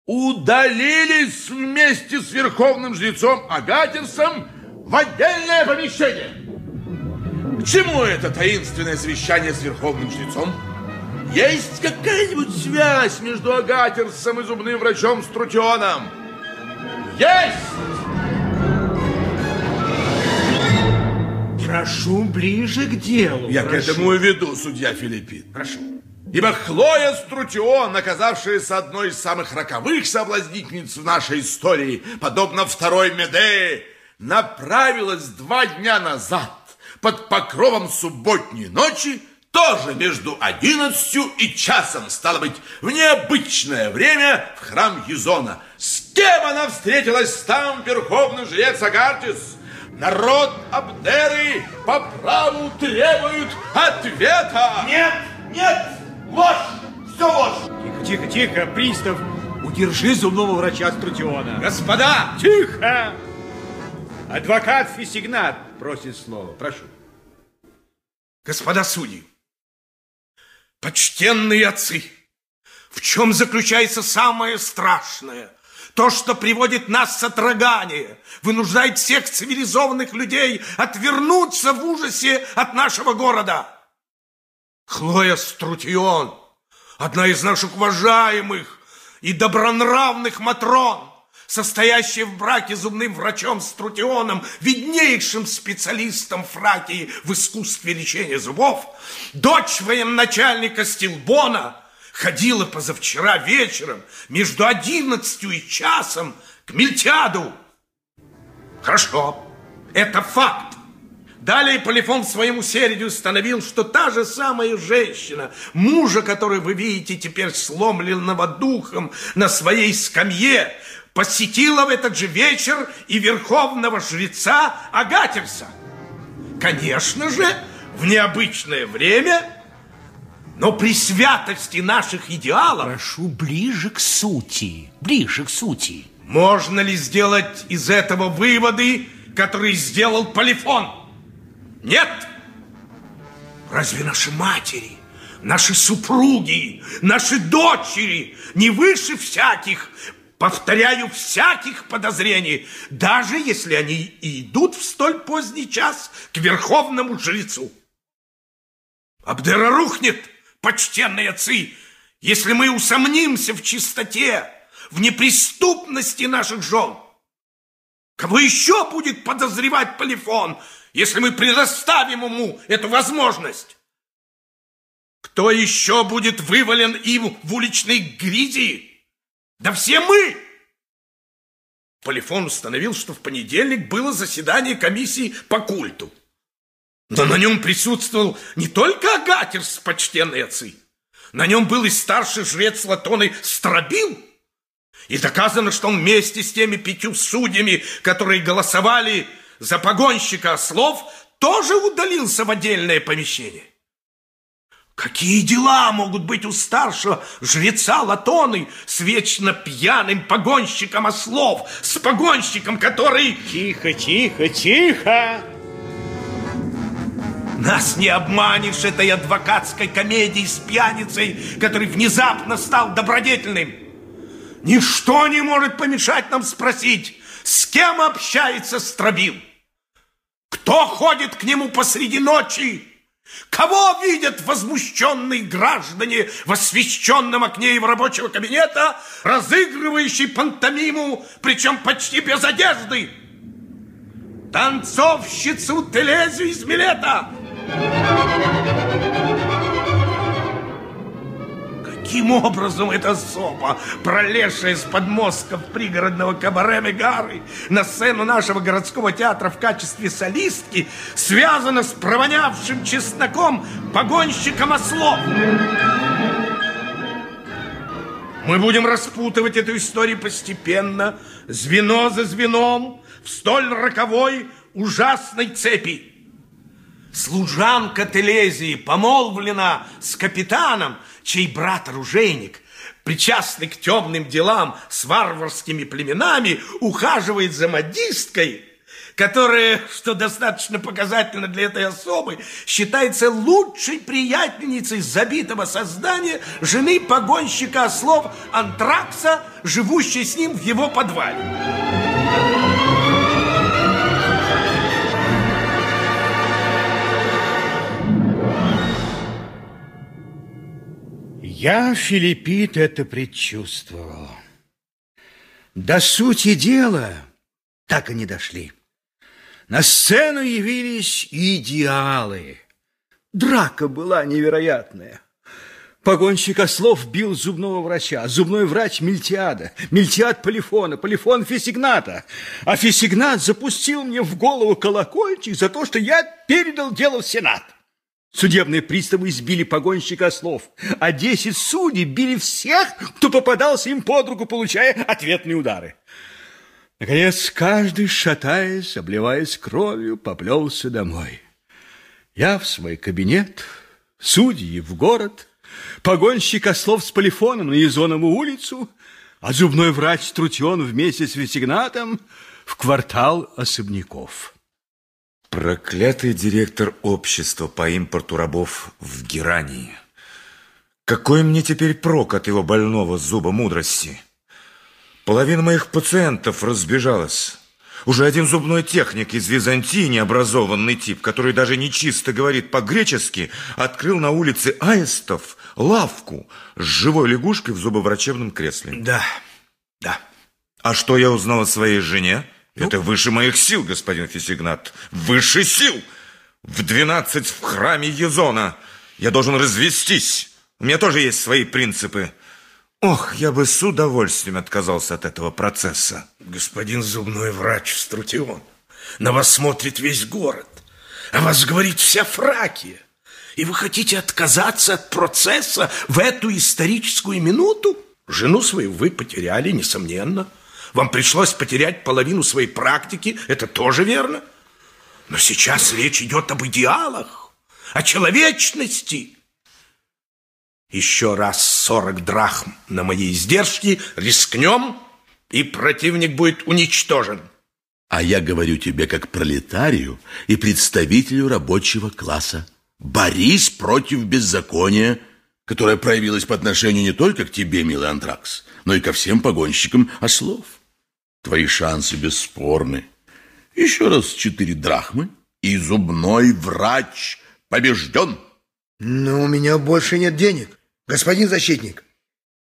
удалились вместе с верховным жрецом Агатинсом в отдельное помещение. К чему это таинственное совещание с верховным жрецом? Есть какая-нибудь связь между Агатерсом и зубным врачом Струтионом? Есть! Прошу ближе к делу. Я прошу. к этому и веду, судья Филиппин. Прошу. Ибо Хлоя Струтион, оказавшаяся одной из самых роковых соблазнительниц в нашей истории, подобно второй Медее, направилась два дня назад под покровом субботней ночи тоже между одиннадцатью и часом, стало быть, в необычное время в храм Езона. С кем она встретилась там, верховный жрец Агартис? Народ Абдеры по праву требует ответа. Нет, нет, ложь, все ложь. Тихо, тихо, тихо, пристав, удержи зубного врача Струтиона. Господа! Тихо! Адвокат Фисигнат просит слова, прошу. Господа судьи, Почтенные отцы, в чем заключается самое страшное? То, что приводит нас в содрогание, вынуждает всех цивилизованных людей отвернуться в ужасе от нашего города. Хлоя Струтион, одна из наших уважаемых и добронравных матрон, состоящая в браке зубным врачом Струтионом, виднейшим специалистом Фракии в искусстве лечения зубов, дочь военачальника Стилбона, ходила позавчера вечером между одиннадцатью и часом к Мильтиаду. Хорошо, это факт. Далее Полифон своему середью установил, что та же самая женщина, мужа, который вы видите теперь сломленного духом на своей скамье, посетила в этот же вечер и верховного жреца Агатевса. Конечно же, в необычное время, но при святости наших идеалов... Прошу ближе к сути, ближе к сути. Можно ли сделать из этого выводы, которые сделал Полифон? Нет? Разве наши матери, наши супруги, наши дочери не выше всяких, повторяю, всяких подозрений, даже если они и идут в столь поздний час к верховному жрецу? Абдера рухнет, почтенные отцы, если мы усомнимся в чистоте, в неприступности наших жен. Кого еще будет подозревать Полифон, если мы предоставим ему эту возможность? Кто еще будет вывален им в уличной грязи? Да все мы! Полифон установил, что в понедельник было заседание комиссии по культу. Но на нем присутствовал не только Агатерс, почтенные отцы. На нем был и старший жрец Латоны Страбил. И доказано, что он вместе с теми пятью судьями, которые голосовали за погонщика ослов, тоже удалился в отдельное помещение. Какие дела могут быть у старшего жреца Латоны с вечно пьяным погонщиком ослов, с погонщиком, который... Тихо, тихо, тихо! Нас не обманешь этой адвокатской комедией с пьяницей, который внезапно стал добродетельным. Ничто не может помешать нам спросить, с кем общается Стробил. Кто ходит к нему посреди ночи? Кого видят возмущенные граждане в освещенном окне его рабочего кабинета, разыгрывающий пантомиму, причем почти без одежды? Танцовщицу Телезию из Милета! Каким образом эта особа, пролезшая с подмостков пригородного кабаре Мегары на сцену нашего городского театра в качестве солистки, связана с провонявшим чесноком погонщиком ослов? Мы будем распутывать эту историю постепенно, звено за звеном, в столь роковой, ужасной цепи. Служанка Телезии помолвлена с капитаном, чей брат-оружейник, причастный к темным делам с варварскими племенами, ухаживает за модисткой, которая, что достаточно показательно для этой особы, считается лучшей приятельницей забитого создания жены погонщика ослов Антракса, живущей с ним в его подвале. Я, Филиппит, это предчувствовал. До сути дела так и не дошли. На сцену явились идеалы. Драка была невероятная. Погонщик ослов бил зубного врача, зубной врач Мильтиада, Мильтиад Полифона, Полифон Фесигната. А Фесигнат запустил мне в голову колокольчик за то, что я передал дело в Сенат. Судебные приставы избили погонщика ослов, а десять судей били всех, кто попадался им под руку, получая ответные удары. Наконец, каждый, шатаясь, обливаясь кровью, поплелся домой. Я в свой кабинет, судьи в город, погонщик ослов с полифоном на Изонову улицу, а зубной врач Трутион вместе с Весигнатом в квартал особняков. Проклятый директор общества по импорту рабов в Герании. Какой мне теперь прок от его больного зуба мудрости? Половина моих пациентов разбежалась. Уже один зубной техник из Византии, необразованный тип, который даже не чисто говорит по-гречески, открыл на улице Аистов лавку с живой лягушкой в зубоврачебном кресле. Да, да. А что я узнал о своей жене? Ну? Это выше моих сил, господин Фисигнат. Выше сил! В двенадцать в храме Езона. Я должен развестись. У меня тоже есть свои принципы. Ох, я бы с удовольствием отказался от этого процесса. Господин зубной врач Струтион, на вас смотрит весь город. О вас говорит вся Фракия. И вы хотите отказаться от процесса в эту историческую минуту? Жену свою вы потеряли, несомненно. Вам пришлось потерять половину своей практики, это тоже верно. Но сейчас речь идет об идеалах, о человечности. Еще раз сорок драхм на мои издержки рискнем, и противник будет уничтожен. А я говорю тебе как пролетарию и представителю рабочего класса. Борис против беззакония, которое проявилось по отношению не только к тебе, милый Антракс, но и ко всем погонщикам ослов. Твои шансы бесспорны. Еще раз четыре драхмы, и зубной врач побежден. Но у меня больше нет денег, господин защитник.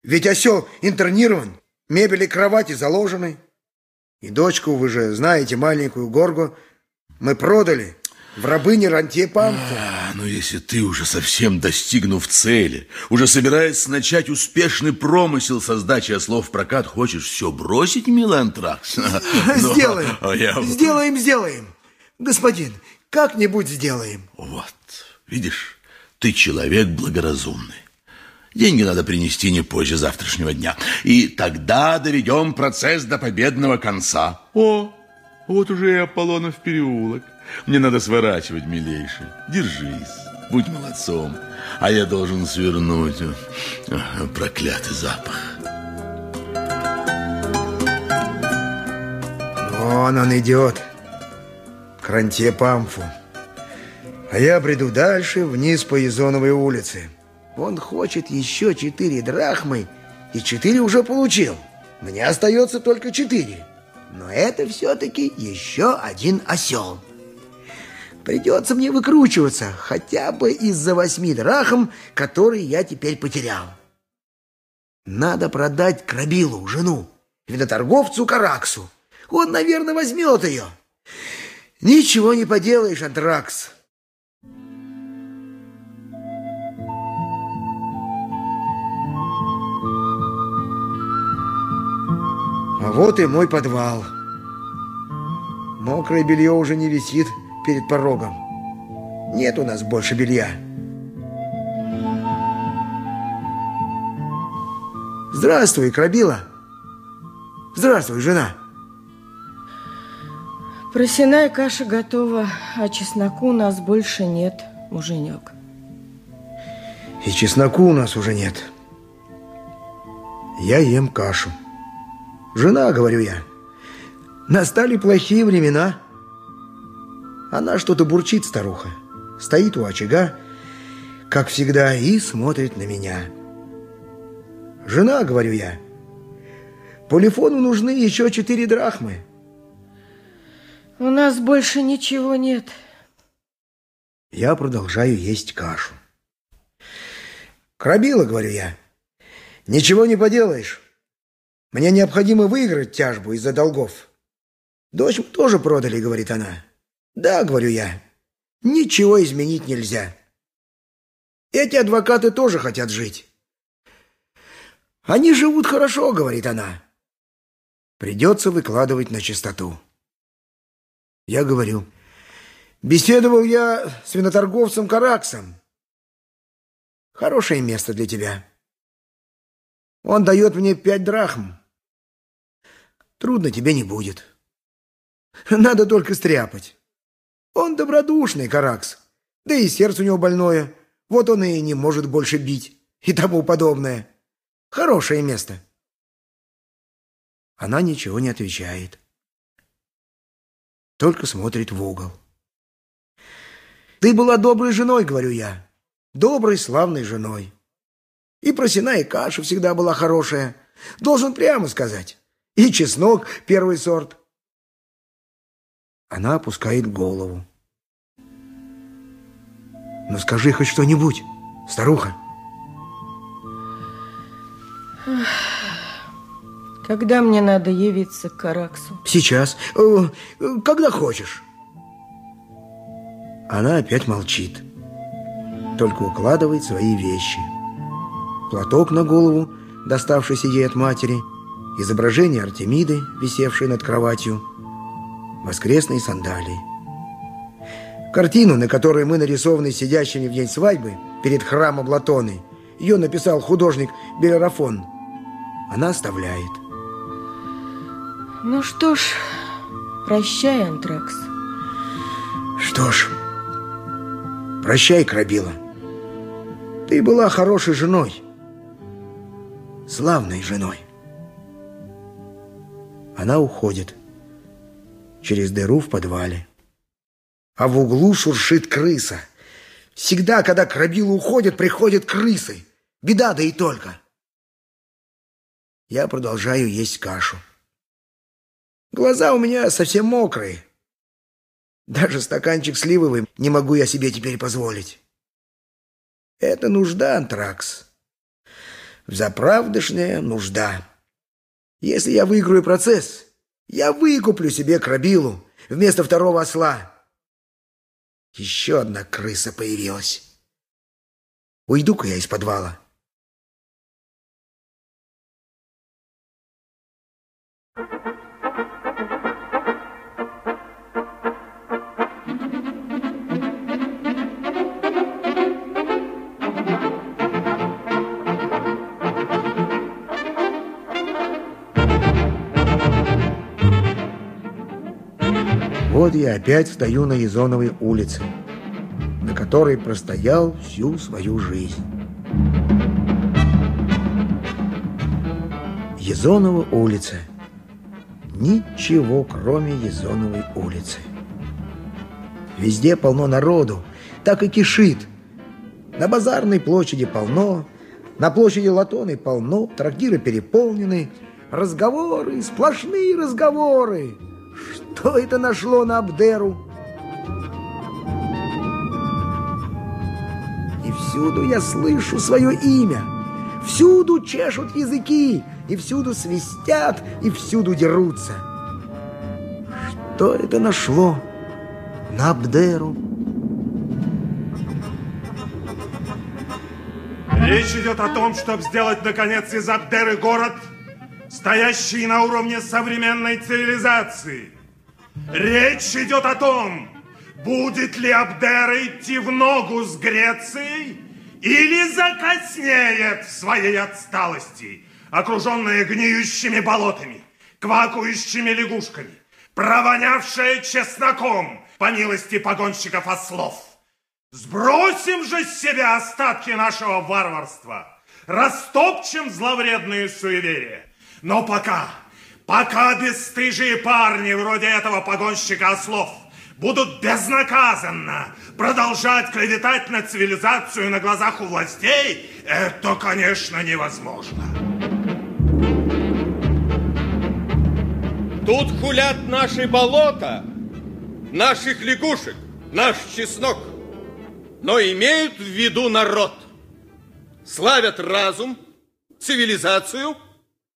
Ведь осел интернирован, мебель и кровати заложены. И дочку, вы же знаете, маленькую Горгу, мы продали в рабыне Рантье Памфу. А, ну если ты уже совсем достигнув цели, уже собираясь начать успешный промысел со сдачи ослов в прокат, хочешь все бросить, милый антракс? [laughs] Сделаем, Но я- сделаем, сделаем. Господин, как-нибудь сделаем. Вот, видишь, ты человек благоразумный. Деньги надо принести не позже завтрашнего дня. И тогда доведем процесс до победного конца. О, вот уже и Аполлонов переулок. Мне надо сворачивать, милейший. Держись, будь молодцом. А я должен свернуть. Проклятый запах. Вон он идет, к Рантье Памфу. А я бреду дальше, вниз по Езоновой улице. Он хочет еще четыре драхмы, и четыре уже получил. Мне остается только четыре. Но это все-таки еще один осел. Придется мне выкручиваться хотя бы из-за восьми драхм, которые я теперь потерял. Надо продать Крабилу, жену, виноторговцу Караксу. Он, наверное, возьмет ее. Ничего не поделаешь, Антракс. А вот и мой подвал. Мокрое белье уже не висит перед порогом. Нет у нас больше белья. Здравствуй, Крабила. Здравствуй, жена. Просяная каша готова, а чесноку у нас больше нет, муженек. И чесноку у нас уже нет. Я ем кашу. Жена, говорю я, настали плохие времена. Она что-то бурчит, старуха. Стоит у очага, как всегда, и смотрит на меня. Жена, говорю я, Полифону нужны еще четыре драхмы. У нас больше ничего нет. Я продолжаю есть кашу. Крабила, говорю я, ничего не поделаешь. Мне необходимо выиграть тяжбу из-за долгов. Дочь мы тоже продали, говорит она. Да, говорю я, ничего изменить нельзя. Эти адвокаты тоже хотят жить. Они живут хорошо, говорит она. Придется выкладывать на чистоту. Я говорю, беседовал я с виноторговцем Караксом. Хорошее место для тебя. Он дает мне пять драхм. Трудно тебе не будет. Надо только стряпать. Он добродушный, Каракс. Да и сердце у него больное. Вот он и не может больше бить. И тому подобное. Хорошее место. Она ничего не отвечает. Только смотрит в угол. Ты была доброй женой, говорю я. Доброй, славной женой. И просена, и каша всегда была хорошая. Должен прямо сказать. И чеснок первый сорт. Она опускает голову. Ну скажи хоть что-нибудь, старуха. Когда мне надо явиться к Караксу? Сейчас. Э, э, Когда хочешь. Она опять молчит. Только укладывает свои вещи. Платок на голову, доставшийся ей от матери, изображение Артемиды, висевшей над кроватью, воскресные сандалии. Картину, на которой мы нарисованы сидящими в день свадьбы перед храмом Латоны, ее написал художник Белерафон. Она оставляет. Ну что ж, прощай, Антракс. Что ж, прощай, Крабила. Ты была хорошей женой. Славной женой. Она уходит через дыру в подвале. А в углу шуршит крыса. Всегда, когда крабилы уходят, приходят крысы. Беда, да и только. Я продолжаю есть кашу. Глаза у меня совсем мокрые. Даже стаканчик сливовый не могу я себе теперь позволить. Это нужда, антракс. Заправдышняя нужда. Если я выиграю процесс, я выкуплю себе крабилу вместо второго осла. Еще одна крыса появилась. Уйду-ка я из подвала. Вот я опять стою на Езоновой улице, на которой простоял всю свою жизнь. Езонова улица. Ничего, кроме Езоновой улицы. Везде полно народу, так и кишит. На базарной площади полно, на площади Латоны полно, трактиры переполнены, разговоры, сплошные разговоры. Что это нашло на Абдеру? И всюду я слышу свое имя. Всюду чешут языки, и всюду свистят, и всюду дерутся. Что это нашло на Абдеру? Речь идет о том, чтобы сделать, наконец, из Абдеры город, стоящий на уровне современной цивилизации. Речь идет о том, будет ли Абдера идти в ногу с Грецией или закоснеет в своей отсталости, окруженная гниющими болотами, квакающими лягушками, провонявшая чесноком по милости погонщиков ослов. Сбросим же с себя остатки нашего варварства, растопчем зловредные суеверия. Но пока Пока бесстыжие парни вроде этого погонщика ослов будут безнаказанно продолжать клеветать на цивилизацию на глазах у властей, это, конечно, невозможно. Тут хулят наши болота, наших лягушек, наш чеснок, но имеют в виду народ. Славят разум, цивилизацию –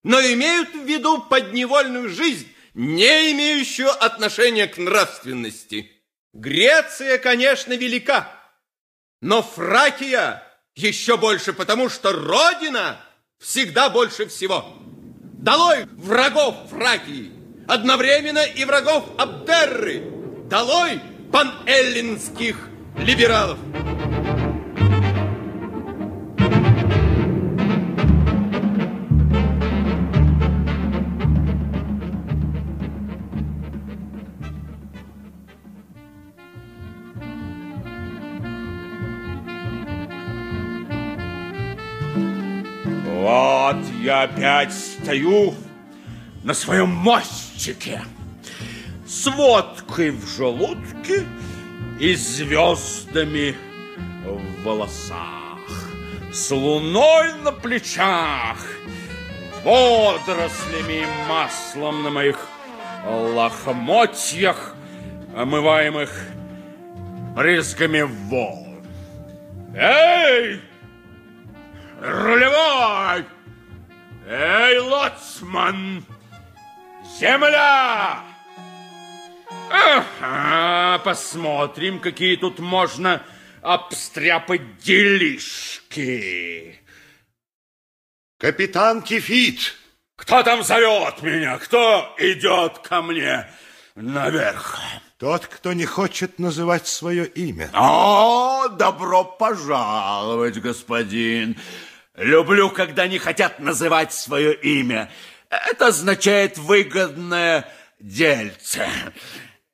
но имеют в виду подневольную жизнь, не имеющую отношения к нравственности. Греция, конечно, велика, но Фракия еще больше, потому что Родина всегда больше всего. Долой врагов Фракии, одновременно и врагов Абдерры. Долой панэллинских либералов. Я опять стою на своем мостике с водкой в желудке и звездами в волосах, с луной на плечах, водорослями и маслом на моих лохмотьях, омываемых брызгами волн. Эй! Рулевой! Эй, лоцман! Земля! Ага, посмотрим, какие тут можно обстряпать делишки. Капитан Кефит! Кто там зовет меня? Кто идет ко мне наверх? Тот, кто не хочет называть свое имя. О, добро пожаловать, господин. Люблю, когда не хотят называть свое имя. Это означает выгодное дельце.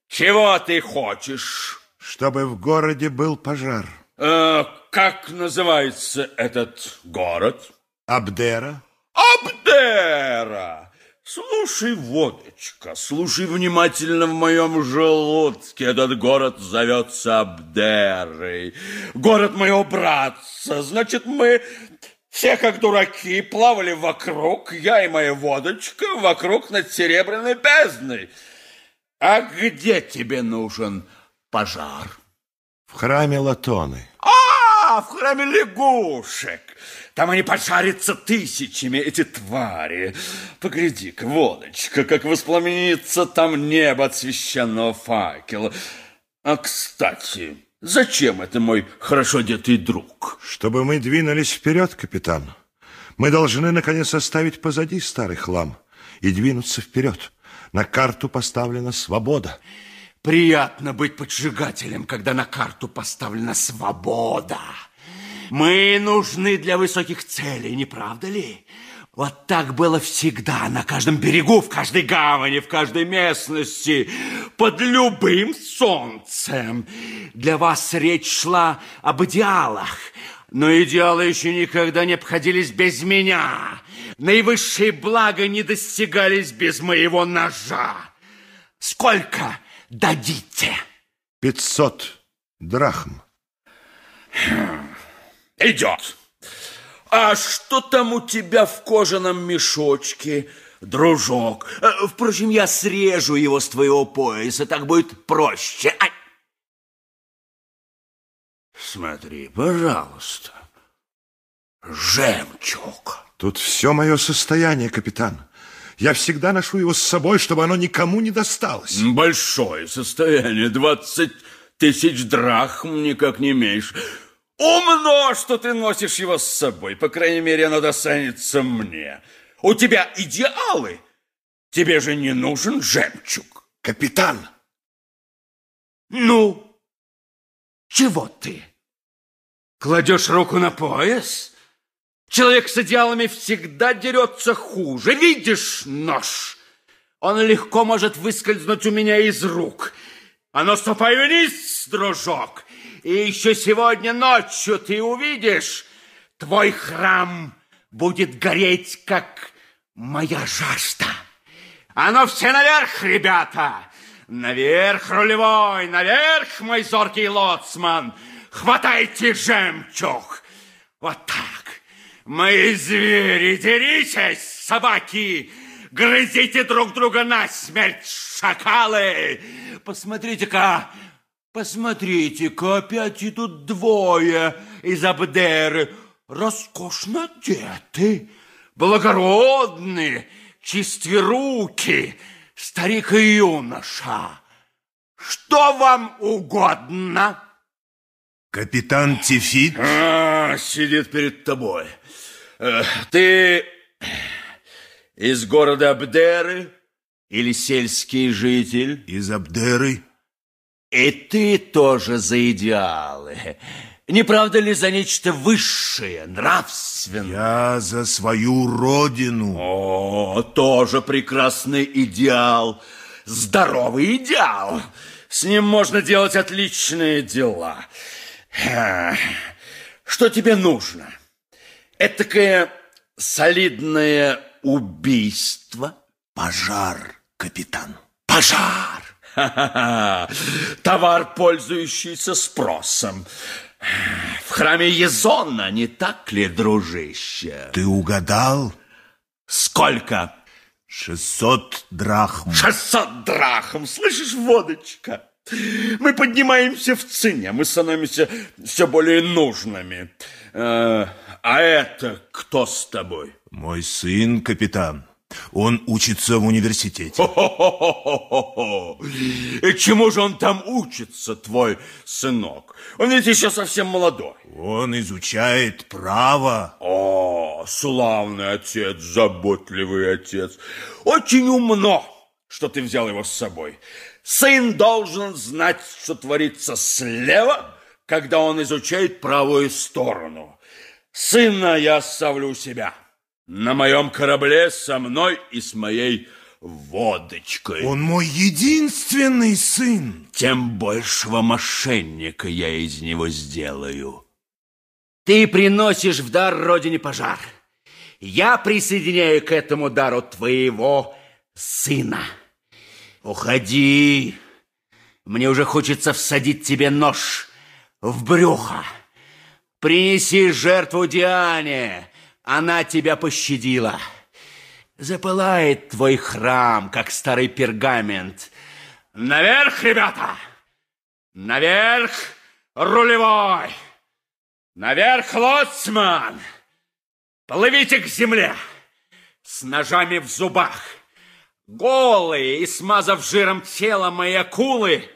Чего ты хочешь? Чтобы в городе был пожар. Э, как называется этот город? Абдера. Абдера! Слушай, водочка, слушай внимательно в моем желудке. Этот город зовется Абдерой. Город моего братца. Значит, мы все, как дураки, плавали вокруг, я и моя водочка, вокруг над серебряной бездной. А где тебе нужен пожар? В храме Латоны. А, в храме лягушек. Там они поджарятся тысячами, эти твари. Погляди-ка, водочка, как воспламенится там небо от священного факела. А, кстати, зачем это мой хорошо одетый друг? Чтобы мы двинулись вперед, капитан. Мы должны, наконец, оставить позади старый хлам и двинуться вперед. На карту поставлена свобода. Приятно быть поджигателем, когда на карту поставлена свобода. Мы нужны для высоких целей, не правда ли? Вот так было всегда, на каждом берегу, в каждой гавани, в каждой местности, под любым солнцем. Для вас речь шла об идеалах, но идеалы еще никогда не обходились без меня. Наивысшие блага не достигались без моего ножа. Сколько дадите? Пятьсот драхм. Идет. А что там у тебя в кожаном мешочке, дружок? Э, Впрочем, я срежу его с твоего пояса, так будет проще. Ай! Смотри, пожалуйста. Жемчуг. Тут все мое состояние, капитан. Я всегда ношу его с собой, чтобы оно никому не досталось. Большое состояние, двадцать тысяч драхм никак не меньше. Умно, что ты носишь его с собой. По крайней мере, оно достанется мне. У тебя идеалы. Тебе же не нужен жемчуг. Капитан! Ну, чего ты? Кладешь руку на пояс? Человек с идеалами всегда дерется хуже. Видишь нож? Он легко может выскользнуть у меня из рук. А ну, ступай вниз, дружок. И еще сегодня ночью ты увидишь, твой храм будет гореть, как моя жажда. А ну все наверх, ребята! Наверх, рулевой, наверх, мой зоркий лоцман! Хватайте жемчуг! Вот так! Мои звери, деритесь, собаки! Грызите друг друга насмерть, шакалы! Посмотрите-ка, посмотрите-ка, опять идут двое из Абдеры. Роскошно одеты, благородные, чистые старик и юноша. Что вам угодно? Капитан Тифит? А, сидит перед тобой. Э, Ты из города Абдеры или сельский житель? Из Абдеры. И ты тоже за идеалы. Не правда ли за нечто высшее, нравственное? Я за свою родину. О, тоже прекрасный идеал. Здоровый идеал. С ним можно делать отличные дела. Что тебе нужно? Этакое солидное убийство? Пожар, капитан. Пожар! Ха-ха-ха. [laughs] Товар, пользующийся спросом. В храме Езона, не так ли, дружище? Ты угадал? Сколько? Шестьсот драхм. Шестьсот драхм, слышишь, водочка? Мы поднимаемся в цене, мы становимся все более нужными. Э, А это кто с тобой? Мой сын, капитан. Он учится в университете. И чему же он там учится, твой сынок? Он ведь еще совсем молодой. Он изучает право. О, славный отец, заботливый отец. Очень умно, что ты взял его с собой. Сын должен знать, что творится слева, когда он изучает правую сторону. Сына я оставлю у себя. На моем корабле со мной и с моей водочкой. Он мой единственный сын. Тем большего мошенника я из него сделаю. Ты приносишь в дар родине пожар. я присоединяю к этому дару твоего сына. Уходи. Мне уже хочется всадить тебе нож в брюхо. Принеси жертву Диане. Она тебя пощадила. Запылает твой храм, как старый пергамент. Наверх, ребята! Наверх, рулевой! Наверх, лоцман! Плывите к земле с ножами в зубах. Голые и смазав жиром тело моей акулы,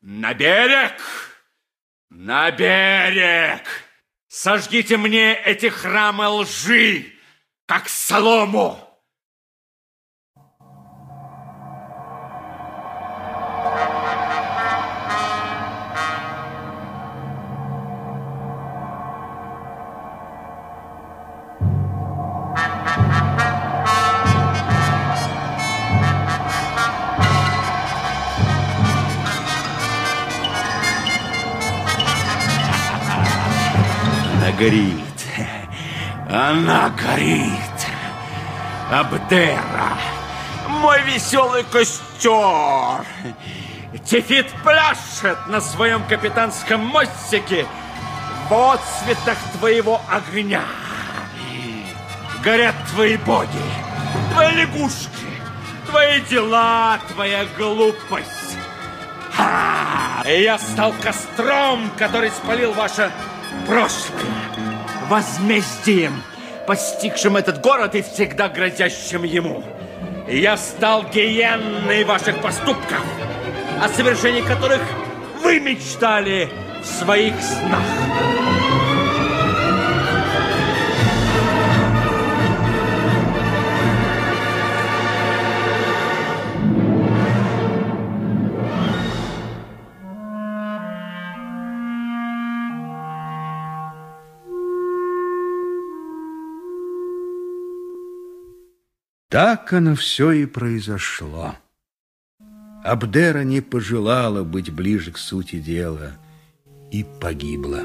на берег, на берег! Сожгите мне эти храмы лжи, как солому! Она горит. Абдера. Мой веселый костер. Тефит пляшет на своем капитанском мостике в отцветах твоего огня. Горят твои боги, твои лягушки, твои дела, твоя глупость. Ха! Я стал костром, который спалил ваше прошлое, возмездием, постигшим этот город и всегда грозящим ему. Я стал гиенной ваших поступков, о совершении которых вы мечтали в своих снах. Так оно все и произошло. Абдера не пожелала быть ближе к сути дела и погибла.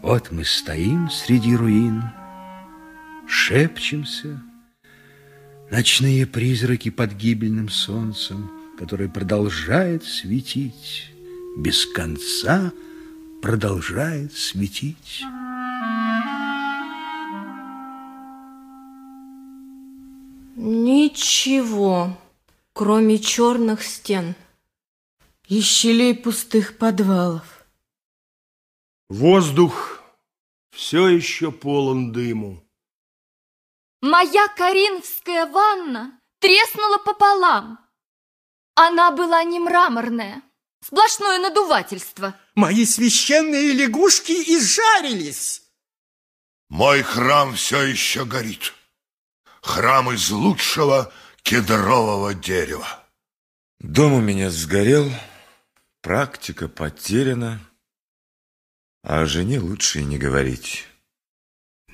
Вот мы стоим среди руин, шепчемся, ночные призраки под гибельным солнцем, которое продолжает светить, без конца продолжает светить. Ничего, кроме черных стен и щелей пустых подвалов. Воздух все еще полон дыму. Моя коринфская ванна треснула пополам. Она была не мраморная, сплошное надувательство. Мои священные лягушки изжарились. Мой храм все еще горит. Храм из лучшего кедрового дерева. Дом у меня сгорел, практика потеряна, а о жене лучше и не говорить.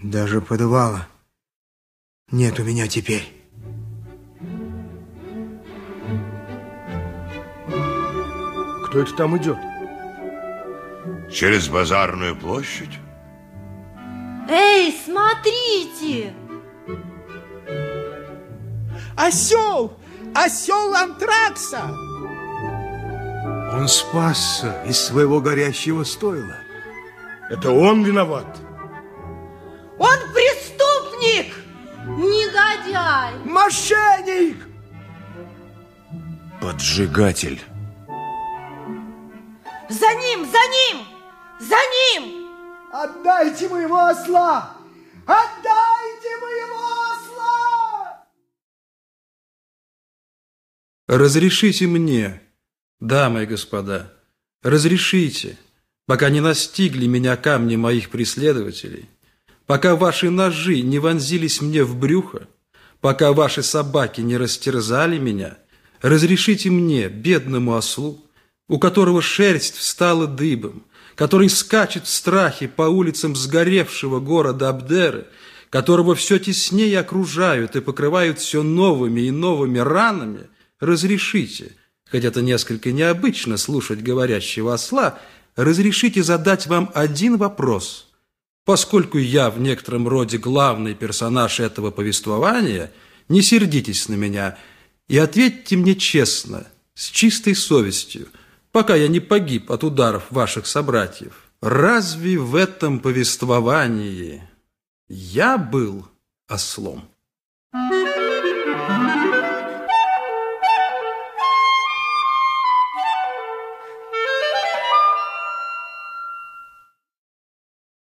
Даже подвала нет у меня теперь. Кто это там идет? Через базарную площадь? Эй, смотрите! Осел! Осел Антракса! Он спасся из своего горящего стойла. Это он виноват? Он преступник! Негодяй! Мошенник! Поджигатель. За ним, за ним! За ним! Отдайте моего осла! Отдайте моего Разрешите мне, дамы и господа, разрешите, пока не настигли меня камни моих преследователей, пока ваши ножи не вонзились мне в брюхо, пока ваши собаки не растерзали меня, разрешите мне, бедному ослу, у которого шерсть встала дыбом, который скачет в страхе по улицам сгоревшего города Абдеры, которого все теснее окружают и покрывают все новыми и новыми ранами, разрешите, хоть это несколько необычно слушать говорящего осла, разрешите задать вам один вопрос. Поскольку я в некотором роде главный персонаж этого повествования, не сердитесь на меня и ответьте мне честно, с чистой совестью, пока я не погиб от ударов ваших собратьев. Разве в этом повествовании я был ослом?